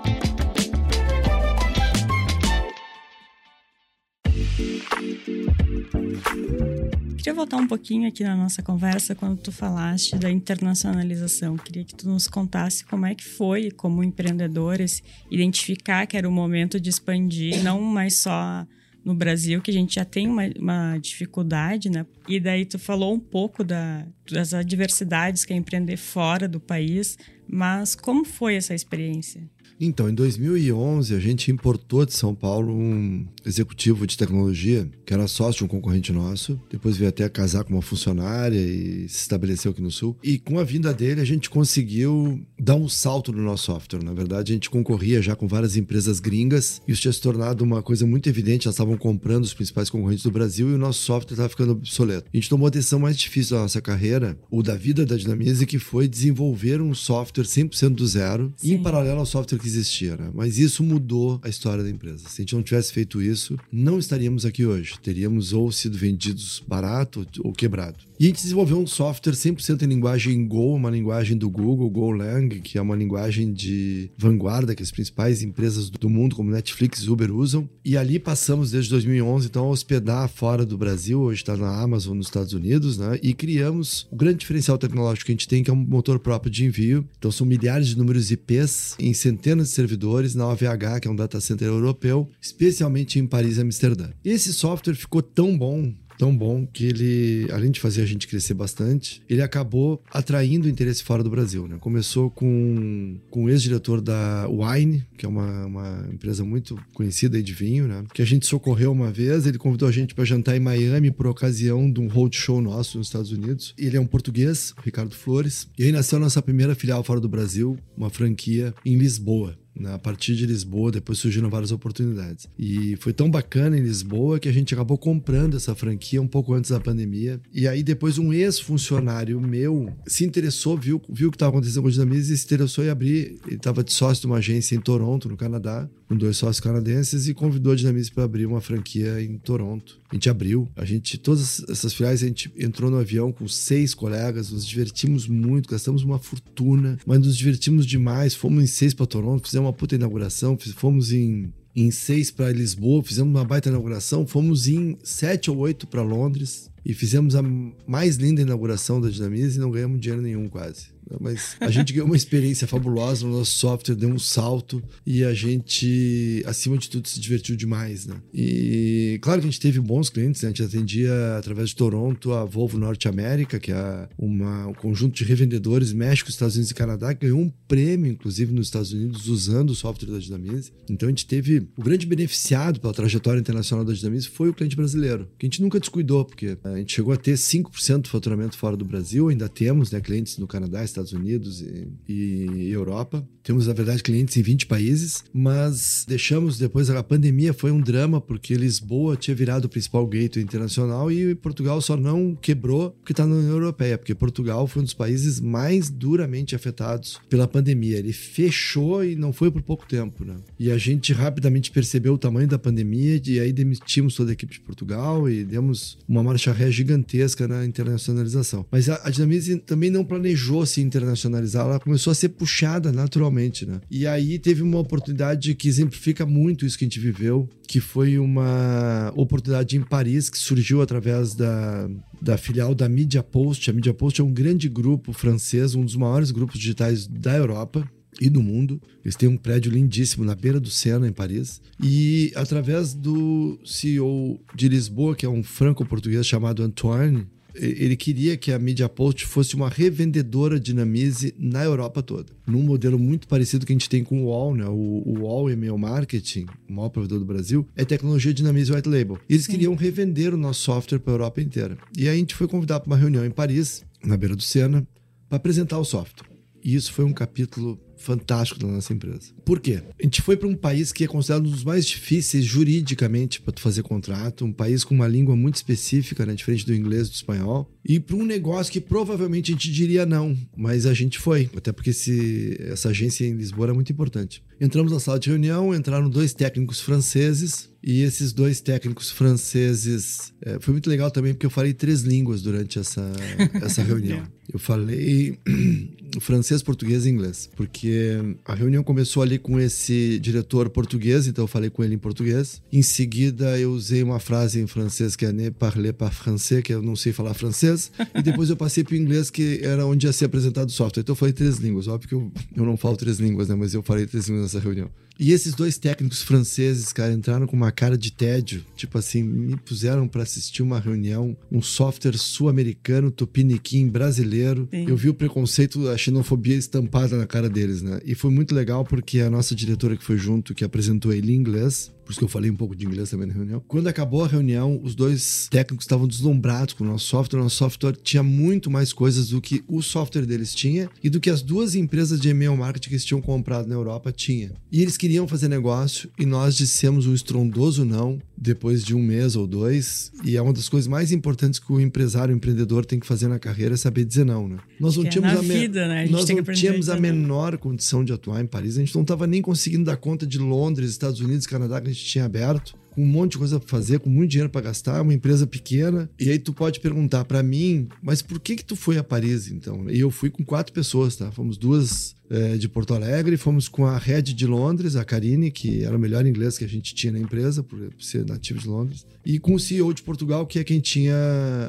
Queria voltar um pouquinho aqui na nossa conversa quando tu falaste da internacionalização. Queria que tu nos contasse como é que foi, como empreendedores, identificar que era o momento de expandir, não mais só no Brasil, que a gente já tem uma, uma dificuldade, né? E daí tu falou um pouco da, das adversidades que é empreender fora do país, mas como foi essa experiência? Então, em 2011, a gente importou de São Paulo um executivo de tecnologia que era sócio de um concorrente nosso. Depois veio até casar com uma funcionária e se estabeleceu aqui no Sul. E com a vinda dele, a gente conseguiu dar um salto no nosso software. Na verdade, a gente concorria já com várias empresas gringas e isso tinha se tornado uma coisa muito evidente. Elas estavam comprando os principais concorrentes do Brasil e o nosso software estava ficando obsoleto. A gente tomou a decisão mais difícil da nossa carreira, ou da vida da Dinamize, que foi desenvolver um software 100% do zero, Sim. em paralelo ao software que existia. Né? Mas isso mudou a história da empresa. Se a gente não tivesse feito isso, não estaríamos aqui hoje. Teríamos ou sido vendidos barato ou quebrado. E a gente desenvolveu um software 100% em linguagem Go, uma linguagem do Google, Golang, que é uma linguagem de vanguarda que as principais empresas do mundo, como Netflix e Uber, usam. E ali passamos desde 2011, então, a hospedar fora do Brasil, hoje está na Amazon nos Estados Unidos, né? E criamos o grande diferencial tecnológico que a gente tem, que é um motor próprio de envio. Então, são milhares de números IPs em centenas de servidores na OVH, que é um data center europeu, especialmente em Paris e Amsterdã. Esse software ficou tão bom tão bom que ele, além de fazer a gente crescer bastante, ele acabou atraindo interesse fora do Brasil. Né? Começou com, com o ex-diretor da Wine, que é uma, uma empresa muito conhecida de vinho, né? que a gente socorreu uma vez. Ele convidou a gente para jantar em Miami por ocasião de um roadshow nosso nos Estados Unidos. Ele é um português, Ricardo Flores, e aí nasceu a nossa primeira filial fora do Brasil, uma franquia em Lisboa. Né? A partir de Lisboa, depois surgiram várias oportunidades. E foi tão bacana em Lisboa que a gente acabou comprando essa franquia um pouco antes da pandemia. E aí, depois, um ex-funcionário meu se interessou, viu, viu o que estava acontecendo com o Dinamize e se interessou em abrir. Ele estava de sócio de uma agência em Toronto, no Canadá, com dois sócios canadenses, e convidou a Dinamize para abrir uma franquia em Toronto. A gente abriu, a gente, todas essas filiais, a gente entrou no avião com seis colegas, nos divertimos muito, gastamos uma fortuna, mas nos divertimos demais. Fomos em seis para Toronto, fizemos uma puta inauguração, fomos em, em seis para Lisboa, fizemos uma baita inauguração, fomos em sete ou oito para Londres e fizemos a mais linda inauguração da Dinamize e não ganhamos dinheiro nenhum quase. Mas a gente ganhou uma experiência fabulosa, o nosso software deu um salto e a gente, acima de tudo, se divertiu demais, né? E claro que a gente teve bons clientes, né? A gente atendia através de Toronto a Volvo Norte América, que é uma, um conjunto de revendedores México, Estados Unidos e Canadá, que ganhou um prêmio, inclusive, nos Estados Unidos, usando o software da Dinamize. Então a gente teve o grande beneficiado pela trajetória internacional da Dinamize foi o cliente brasileiro, que a gente nunca descuidou, porque a gente chegou a ter 5% do faturamento fora do Brasil, ainda temos né, clientes no Canadá, Estados Unidos e, e, Europa. Temos, na verdade, clientes em 20 países, mas deixamos depois. A pandemia foi um drama, porque Lisboa tinha virado o principal gateway internacional e Portugal só não quebrou porque está na União Europeia, porque Portugal foi um dos países mais duramente afetados pela pandemia. Ele fechou e não foi por pouco tempo, né? E a gente rapidamente percebeu o tamanho da pandemia e aí demitimos toda a equipe de Portugal e demos uma marcha ré gigantesca na internacionalização. Mas a, a Dinamize também não planejou se internacionalizar, ela começou a ser puxada naturalmente, né? E aí teve uma oportunidade que exemplifica muito isso que a gente viveu, que foi uma oportunidade em Paris que surgiu através da, da filial da Media Post. A Media Post é um grande grupo francês, um dos maiores grupos digitais da Europa e do mundo. Eles têm um prédio lindíssimo na beira do Sena, em Paris. E através do CEO de Lisboa, que é um franco-português chamado Antoine, ele queria que a Media Post fosse uma revendedora de Dinamize na Europa toda. Num modelo muito parecido que a gente tem com o UOL, né? O, o UOL e-mail marketing, o maior provedor do Brasil, é tecnologia Dinamize White Label. E eles Sim. queriam revender o nosso software para a Europa inteira. E aí a gente foi convidado para uma reunião em Paris, na beira do Sena, para apresentar o software. E isso foi um capítulo fantástico da nossa empresa. Por quê? A gente foi para um país que é considerado um dos mais difíceis juridicamente para fazer contrato, um país com uma língua muito específica, né, diferente do inglês e do espanhol, e para um negócio que provavelmente a gente diria não, mas a gente foi, até porque esse, essa agência em Lisboa era muito importante. Entramos na sala de reunião, entraram dois técnicos franceses, e esses dois técnicos franceses. É, foi muito legal também, porque eu falei três línguas durante essa, essa reunião. Eu falei francês, português e inglês, porque a reunião começou ali com esse diretor português, então eu falei com ele em português. Em seguida, eu usei uma frase em francês que é ne parler pas français, que eu não sei falar francês. E depois eu passei para o inglês, que era onde ia ser apresentado o software. Então eu falei três línguas. Óbvio que eu, eu não falo três línguas, né? Mas eu falei três línguas nessa reunião. E esses dois técnicos franceses, cara, entraram com uma cara de tédio. Tipo assim, me puseram para assistir uma reunião, um software sul-americano, tupiniquim brasileiro. Sim. Eu vi o preconceito, a xenofobia estampada na cara deles, né? E foi muito legal porque a nossa diretora que foi junto, que apresentou ele em inglês, por isso que eu falei um pouco de inglês também na reunião. Quando acabou a reunião, os dois técnicos estavam deslumbrados com o nosso software. O nosso software tinha muito mais coisas do que o software deles tinha e do que as duas empresas de e-mail marketing que eles tinham comprado na Europa tinha. E eles queriam fazer negócio e nós dissemos um estrondoso não depois de um mês ou dois. E é uma das coisas mais importantes que o empresário, o empreendedor tem que fazer na carreira é saber dizer não, né? Nós não é tínhamos a, vida, né? A gente nós não tínhamos a a menor condição de atuar em Paris. A gente não estava nem conseguindo dar conta de Londres, Estados Unidos, Canadá que a gente tinha aberto. Com um monte de coisa para fazer, com muito dinheiro para gastar, uma empresa pequena. E aí tu pode perguntar para mim, mas por que que tu foi a Paris então? E eu fui com quatro pessoas, tá? Fomos duas eh, de Porto Alegre, fomos com a Red de Londres, a Karine, que era o melhor inglês que a gente tinha na empresa, por ser nativo de Londres, e com o CEO de Portugal, que é quem tinha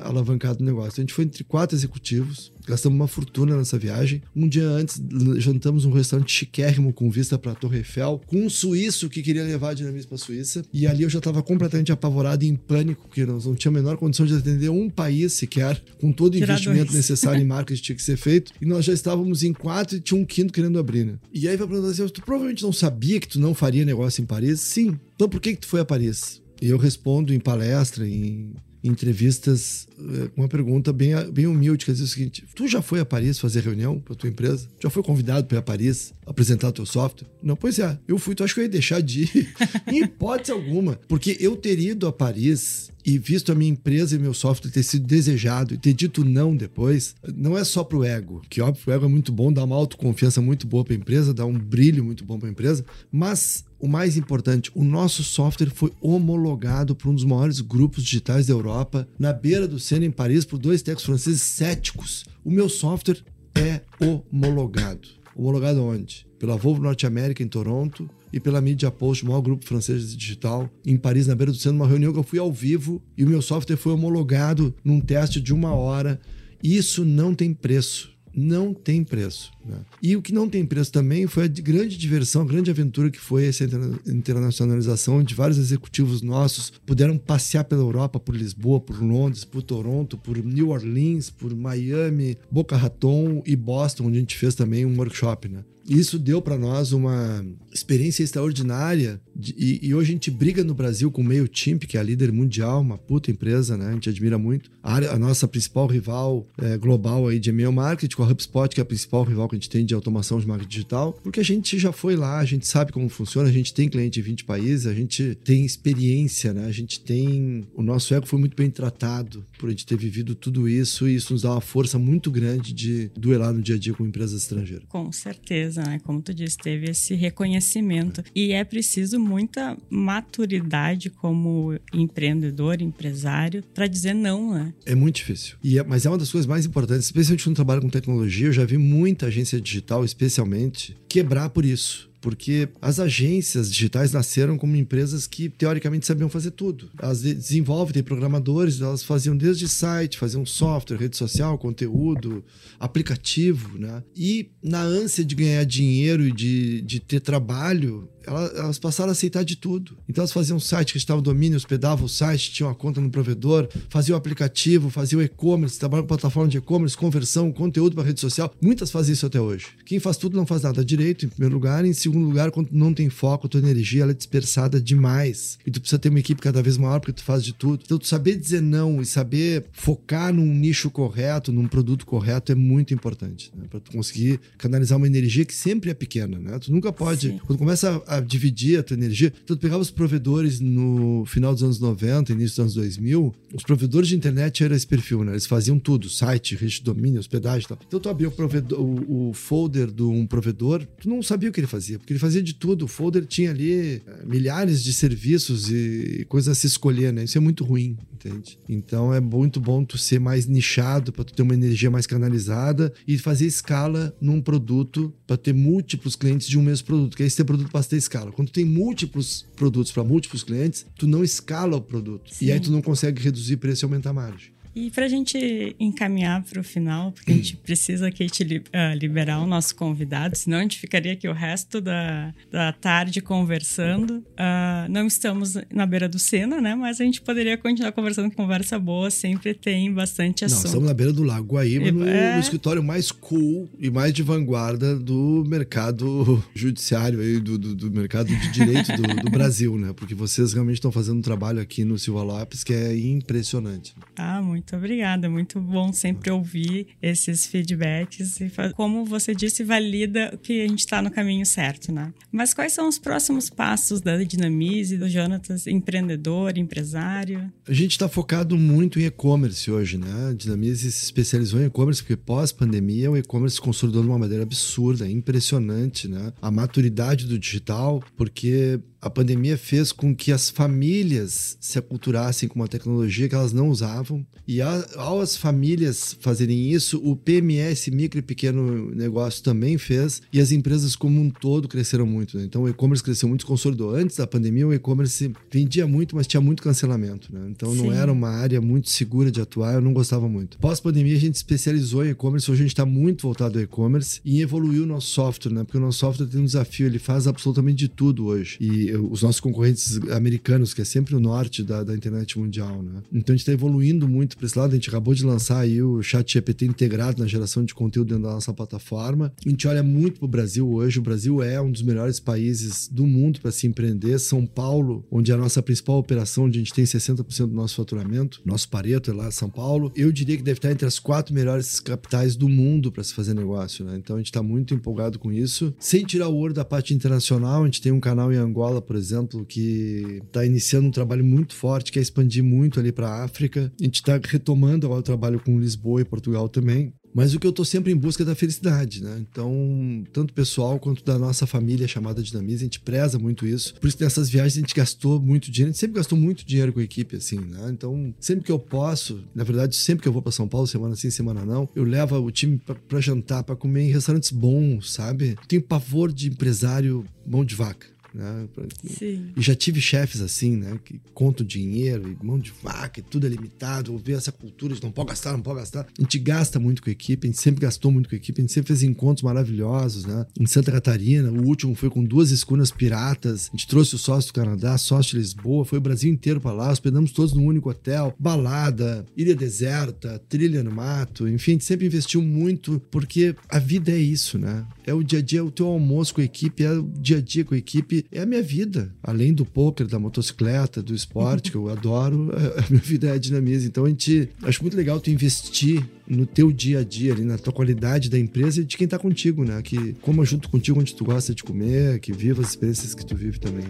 alavancado o negócio. Então, a gente foi entre quatro executivos, gastamos uma fortuna nessa viagem. Um dia antes, jantamos num restaurante chiquérrimo com vista para a Torre Eiffel, com um suíço que queria levar a Dinamis para a Suíça, e ali eu já estava completamente apavorado e em pânico, porque nós não tinha a menor condição de atender um país sequer, com todo o investimento necessário em marketing que tinha que ser feito, e nós já estávamos em quatro e tinha um quinto querendo abrir, né? E aí vai perguntar assim, tu provavelmente não sabia que tu não faria negócio em Paris? Sim. Então por que que tu foi a Paris? E eu respondo em palestra, em entrevistas, eh, com uma pergunta bem, bem humilde, que diz o seguinte: Tu já foi a Paris fazer reunião para tua empresa? Já foi convidado para ir a Paris apresentar teu software? Não, pois é, eu fui, tu acha que eu ia deixar de ir? em hipótese alguma, porque eu ter ido a Paris e visto a minha empresa e meu software ter sido desejado e ter dito não depois, não é só pro ego, que óbvio o ego é muito bom, dá uma autoconfiança muito boa para a empresa, dá um brilho muito bom para a empresa, mas o mais importante, o nosso software foi homologado por um dos maiores grupos digitais da Europa, na beira do Sena, em Paris, por dois técnicos franceses céticos. O meu software é homologado. Homologado onde? Pela Volvo Norte América, em Toronto, e pela Media Post, o maior grupo francês digital, em Paris, na beira do Sena, numa reunião que eu fui ao vivo, e o meu software foi homologado num teste de uma hora. Isso não tem preço não tem preço. Né? E o que não tem preço também foi a de grande diversão, a grande aventura que foi essa interna- internacionalização, onde vários executivos nossos puderam passear pela Europa, por Lisboa, por Londres, por Toronto, por New Orleans, por Miami, Boca Raton e Boston, onde a gente fez também um workshop. Né? Isso deu para nós uma experiência extraordinária de- e, e hoje a gente briga no Brasil com o MailChimp, que é a líder mundial, uma puta empresa, né? A gente admira muito. A, área- a nossa principal rival é, global aí de e-mail marketing, com a HubSpot, que é a principal rival que a gente tem de automação de marketing digital, porque a gente já foi lá, a gente sabe como funciona, a gente tem cliente em 20 países, a gente tem experiência, né? A gente tem... O nosso ego foi muito bem tratado por a gente ter vivido tudo isso e isso nos dá uma força muito grande de duelar no dia a dia com empresas estrangeiras. Com certeza, né? Como tu disse, teve esse reconhecimento. E é preciso muita maturidade como empreendedor, empresário, para dizer não, né? É muito difícil. E é- mas é uma das coisas mais importantes, especialmente quando trabalho com tecnologia. Eu já vi muita agência digital, especialmente, quebrar por isso. Porque as agências digitais nasceram como empresas que teoricamente sabiam fazer tudo. Elas de- desenvolvem, tem programadores, elas faziam desde site, faziam software, rede social, conteúdo, aplicativo, né? E na ânsia de ganhar dinheiro e de, de ter trabalho, ela- elas passaram a aceitar de tudo. Então elas faziam um site que estava domínio, hospedavam o site, tinham uma conta no provedor, faziam o aplicativo, faziam e-commerce, trabalhavam com plataforma de e-commerce, conversão, conteúdo para rede social. Muitas fazem isso até hoje. Quem faz tudo não faz nada direito, em primeiro lugar. Em segundo lugar, quando não tem foco, a tua energia ela é dispersada demais. E tu precisa ter uma equipe cada vez maior porque tu faz de tudo. Então, tu saber dizer não e saber focar num nicho correto, num produto correto, é muito importante. Né? Para tu conseguir canalizar uma energia que sempre é pequena. Né? Tu nunca pode. Sim. Quando começa a, dividir a tua energia, então tu pegava os provedores no final dos anos 90, início dos anos 2000, os provedores de internet era esse perfil, né? Eles faziam tudo: site, rede de domínio, hospedagem e tal. Então tu abria o, provedor, o, o folder de um provedor, tu não sabia o que ele fazia, porque ele fazia de tudo. O folder tinha ali eh, milhares de serviços e coisas a se escolher, né? Isso é muito ruim, entende? Então é muito bom tu ser mais nichado para tu ter uma energia mais canalizada e fazer escala num produto para ter múltiplos clientes de um mesmo produto, que aí esse produto passa a ter escala. Quando tu tem múltiplos produtos para múltiplos clientes, tu não escala o produto. Sim. E aí tu não consegue reduzir preço e aumentar a margem. E para a gente encaminhar para o final, porque a gente precisa que te uh, liberar o nosso convidado, senão a gente ficaria aqui o resto da, da tarde conversando. Uh, não estamos na beira do Sena, né? Mas a gente poderia continuar conversando, conversa boa, sempre tem bastante assunto. Não, estamos na beira do Lago Guaíba, no, é... no escritório mais cool e mais de vanguarda do mercado judiciário, aí, do, do, do mercado de direito do, do, Brasil, né? Porque vocês realmente estão fazendo um trabalho aqui no Silva Lopes que é impressionante. Ah, muito obrigada. Muito bom sempre ouvir esses feedbacks e como você disse, valida que a gente está no caminho certo, né? Mas quais são os próximos passos da Dinamize, do Jonatas, empreendedor, empresário? A gente está focado muito em e-commerce hoje, né? A Dinamize se especializou em e-commerce porque pós-pandemia o e-commerce se consolidou de uma maneira absurda, impressionante, né? A maturidade do digital, porque a pandemia fez com que as famílias se aculturassem com uma tecnologia que elas não usavam. E ao as famílias fazerem isso, o PMS, micro e pequeno negócio, também fez. E as empresas como um todo cresceram muito. Né? Então o e-commerce cresceu muito, consolidou. Antes da pandemia, o e-commerce vendia muito, mas tinha muito cancelamento. Né? Então Sim. não era uma área muito segura de atuar, eu não gostava muito. Pós-pandemia, a gente especializou em e-commerce. Hoje a gente está muito voltado ao e-commerce e evoluiu o nosso software, né? porque o nosso software tem um desafio, ele faz absolutamente de tudo hoje. E os nossos concorrentes americanos, que é sempre o norte da, da internet mundial, né? Então a gente está evoluindo muito para esse lado. A gente acabou de lançar aí o Chat GPT integrado na geração de conteúdo dentro da nossa plataforma. A gente olha muito para o Brasil hoje. O Brasil é um dos melhores países do mundo para se empreender. São Paulo, onde é a nossa principal operação, onde a gente tem 60% do nosso faturamento, nosso pareto é lá São Paulo. Eu diria que deve estar entre as quatro melhores capitais do mundo para se fazer negócio, né? Então a gente está muito empolgado com isso. Sem tirar o ouro da parte internacional, a gente tem um canal em Angola por exemplo, que está iniciando um trabalho muito forte, quer expandir muito ali para a África. A gente está retomando agora o trabalho com Lisboa e Portugal também. Mas o que eu estou sempre em busca é da felicidade, né? Então, tanto pessoal quanto da nossa família chamada Dinamize, a gente preza muito isso. Por isso que nessas viagens a gente gastou muito dinheiro, a gente sempre gastou muito dinheiro com a equipe, assim, né? Então, sempre que eu posso, na verdade, sempre que eu vou para São Paulo, semana sim, semana não, eu levo o time para jantar, para comer em restaurantes bons, sabe? Eu tenho pavor de empresário mão de vaca. Né? Sim. E já tive chefes assim, né? Que contam dinheiro e mão de vaca e tudo é limitado. Ou ver essa cultura de não pode gastar, não pode gastar. A gente gasta muito com a equipe, a gente sempre gastou muito com a equipe, a gente sempre fez encontros maravilhosos, né? Em Santa Catarina, o último foi com duas escunas piratas. A gente trouxe o sócio do Canadá, sócio de Lisboa, foi o Brasil inteiro para lá, hospedamos todos num único hotel, balada, ilha deserta, trilha no mato, enfim, a gente sempre investiu muito porque a vida é isso, né? É o dia a dia, o teu almoço com a equipe, é o dia a dia com a equipe é a minha vida. Além do poker, da motocicleta, do esporte, que eu adoro, a minha vida é a dinamismo. Então a gente. Acho muito legal tu investir no teu dia a dia, ali, na tua qualidade da empresa e de quem tá contigo, né? Que coma junto contigo onde tu gosta de comer, que viva as experiências que tu vive também.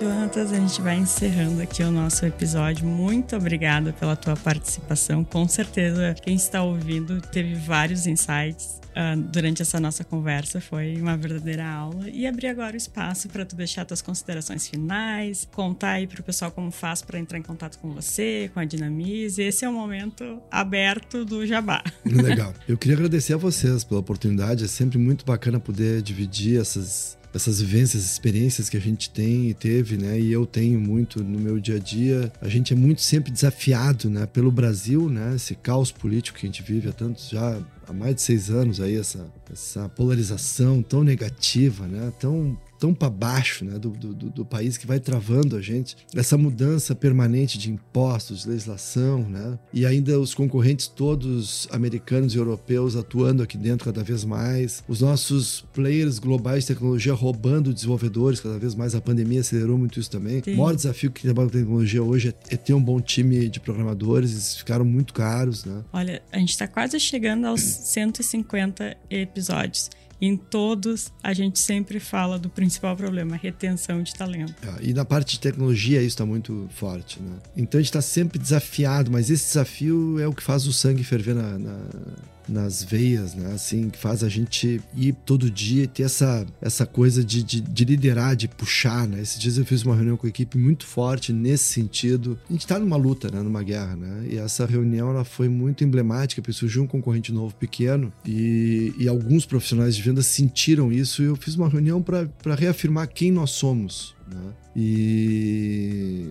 Jonatas, a gente vai encerrando aqui o nosso episódio. Muito obrigada pela tua participação. Com certeza, quem está ouvindo teve vários insights uh, durante essa nossa conversa. Foi uma verdadeira aula. E abrir agora o espaço para tu deixar tuas considerações finais, contar aí para o pessoal como faz para entrar em contato com você, com a Dinamize. Esse é o momento aberto do Jabá. Legal. Eu queria agradecer a vocês pela oportunidade. É sempre muito bacana poder dividir essas essas vivências, experiências que a gente tem e teve, né? E eu tenho muito no meu dia a dia. A gente é muito sempre desafiado, né? Pelo Brasil, né? Esse caos político que a gente vive há tantos já há mais de seis anos aí essa essa polarização tão negativa, né? Tão tão para baixo né, do, do, do, país que vai travando a gente, essa mudança permanente de impostos, de legislação, né, e ainda os concorrentes todos americanos e europeus atuando aqui dentro cada vez mais, os nossos players globais de tecnologia roubando desenvolvedores cada vez mais, a pandemia acelerou muito isso também. Sim. O maior desafio que trabalha com tecnologia hoje é, é, ter um bom time de programadores, eles ficaram muito caros. Né? Olha, a gente está quase chegando aos 150 episódios. Em todos, a gente sempre fala do principal problema, retenção de talento. É, e na parte de tecnologia, isso está muito forte. Né? Então, a gente está sempre desafiado, mas esse desafio é o que faz o sangue ferver na, na nas veias, né? Assim, que faz a gente ir todo dia e ter essa, essa coisa de, de, de liderar, de puxar, né? Esses dias eu fiz uma reunião com a equipe muito forte nesse sentido. A gente tá numa luta, né? Numa guerra, né? E essa reunião, ela foi muito emblemática, porque surgiu um concorrente novo pequeno e, e alguns profissionais de venda sentiram isso e eu fiz uma reunião para reafirmar quem nós somos, né? E,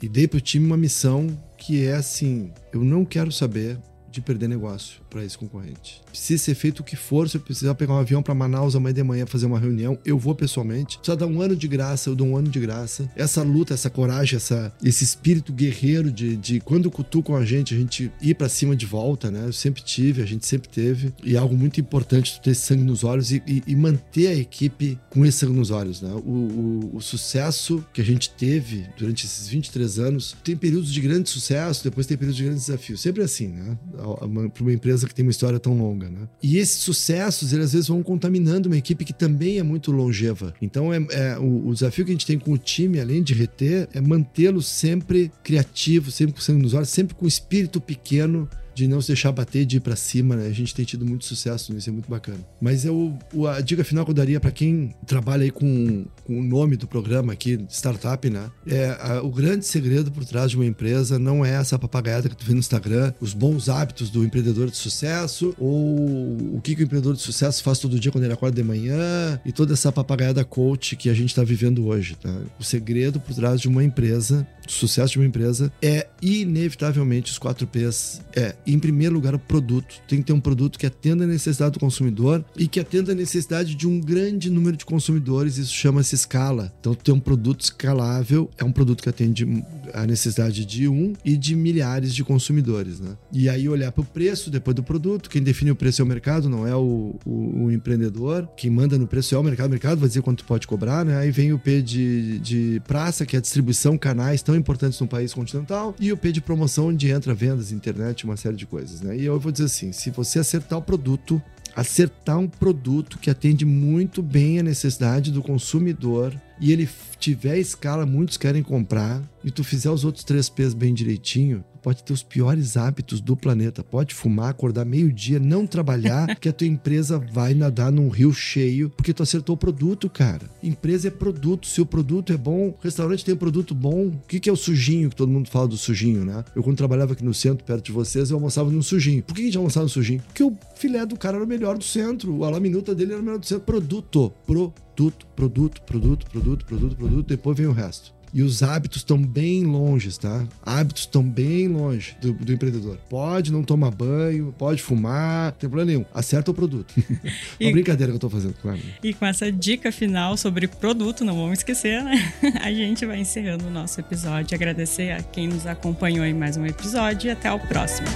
e dei pro time uma missão que é assim: eu não quero saber de perder negócio para esse concorrente. Precisa ser feito o que for, se eu precisar pegar um avião para Manaus amanhã de manhã fazer uma reunião, eu vou pessoalmente. Precisa dar um ano de graça, eu dou um ano de graça. Essa luta, essa coragem, essa, esse espírito guerreiro de, de quando cutucam a gente, a gente ir para cima de volta, né? Eu sempre tive, a gente sempre teve. E é algo muito importante ter sangue nos olhos e, e, e manter a equipe com esse sangue nos olhos, né? O, o, o sucesso que a gente teve durante esses 23 anos tem períodos de grande sucesso, depois tem períodos de grandes desafios. Sempre assim, né? Para uma empresa que tem uma história tão longa, né? E esses sucessos, eles às vezes vão contaminando uma equipe que também é muito longeva. Então, é, é o, o, desafio que a gente tem com o time, além de reter, é mantê-lo sempre criativo, sempre com sangue nos olhos, sempre com espírito pequeno de não se deixar bater, de ir para cima, né? A gente tem tido muito sucesso nisso, é muito bacana. Mas eu, a dica final que eu daria para quem trabalha aí com, com, o nome do programa aqui, startup, né? É a, o grande segredo por trás de uma empresa não é essa papagaiada que tu vê no Instagram, os bons hábitos do empreendedor de sucesso ou o que, que o empreendedor de sucesso faz todo dia quando ele acorda de manhã e toda essa papagaiada coach que a gente está vivendo hoje, tá? O segredo por trás de uma empresa, do sucesso de uma empresa é inevitavelmente os 4 P's. É em primeiro lugar, o produto. Tem que ter um produto que atenda a necessidade do consumidor e que atenda a necessidade de um grande número de consumidores. Isso chama-se escala. Então, ter um produto escalável é um produto que atende a necessidade de um e de milhares de consumidores. Né? E aí, olhar para o preço depois do produto. Quem define o preço é o mercado, não é o, o, o empreendedor. Quem manda no preço é o mercado. O mercado vai dizer quanto pode cobrar. Né? Aí vem o P de, de praça, que é a distribuição, canais tão importantes no país continental. E o P de promoção, onde entra vendas, internet, uma série série de coisas, né? E eu vou dizer assim, se você acertar o produto, acertar um produto que atende muito bem a necessidade do consumidor e ele tiver escala, muitos querem comprar, e tu fizer os outros três P's bem direitinho, pode ter os piores hábitos do planeta. Pode fumar, acordar meio-dia, não trabalhar, que a tua empresa vai nadar num rio cheio, porque tu acertou o produto, cara. Empresa é produto. Se o produto é bom, restaurante tem um produto bom. O que, que é o sujinho, que todo mundo fala do sujinho, né? Eu, quando trabalhava aqui no centro, perto de vocês, eu almoçava num sujinho. Por que a gente almoçava no sujinho? Porque o filé do cara era o melhor do centro. A laminuta dele era o melhor do centro. Produto. Produto, produto, produto, produto, produto, produto. Depois vem o resto. E os hábitos estão bem longe, tá? Hábitos estão bem longe do, do, empreendedor. Pode não tomar banho, pode fumar, não tem problema nenhum. Acerta o produto. e, Uma brincadeira que eu tô fazendo, claro. E com essa dica final sobre produto, não vamos esquecer, né? A gente vai encerrando o nosso episódio. Agradecer a quem nos acompanhou em mais um episódio e até o próximo.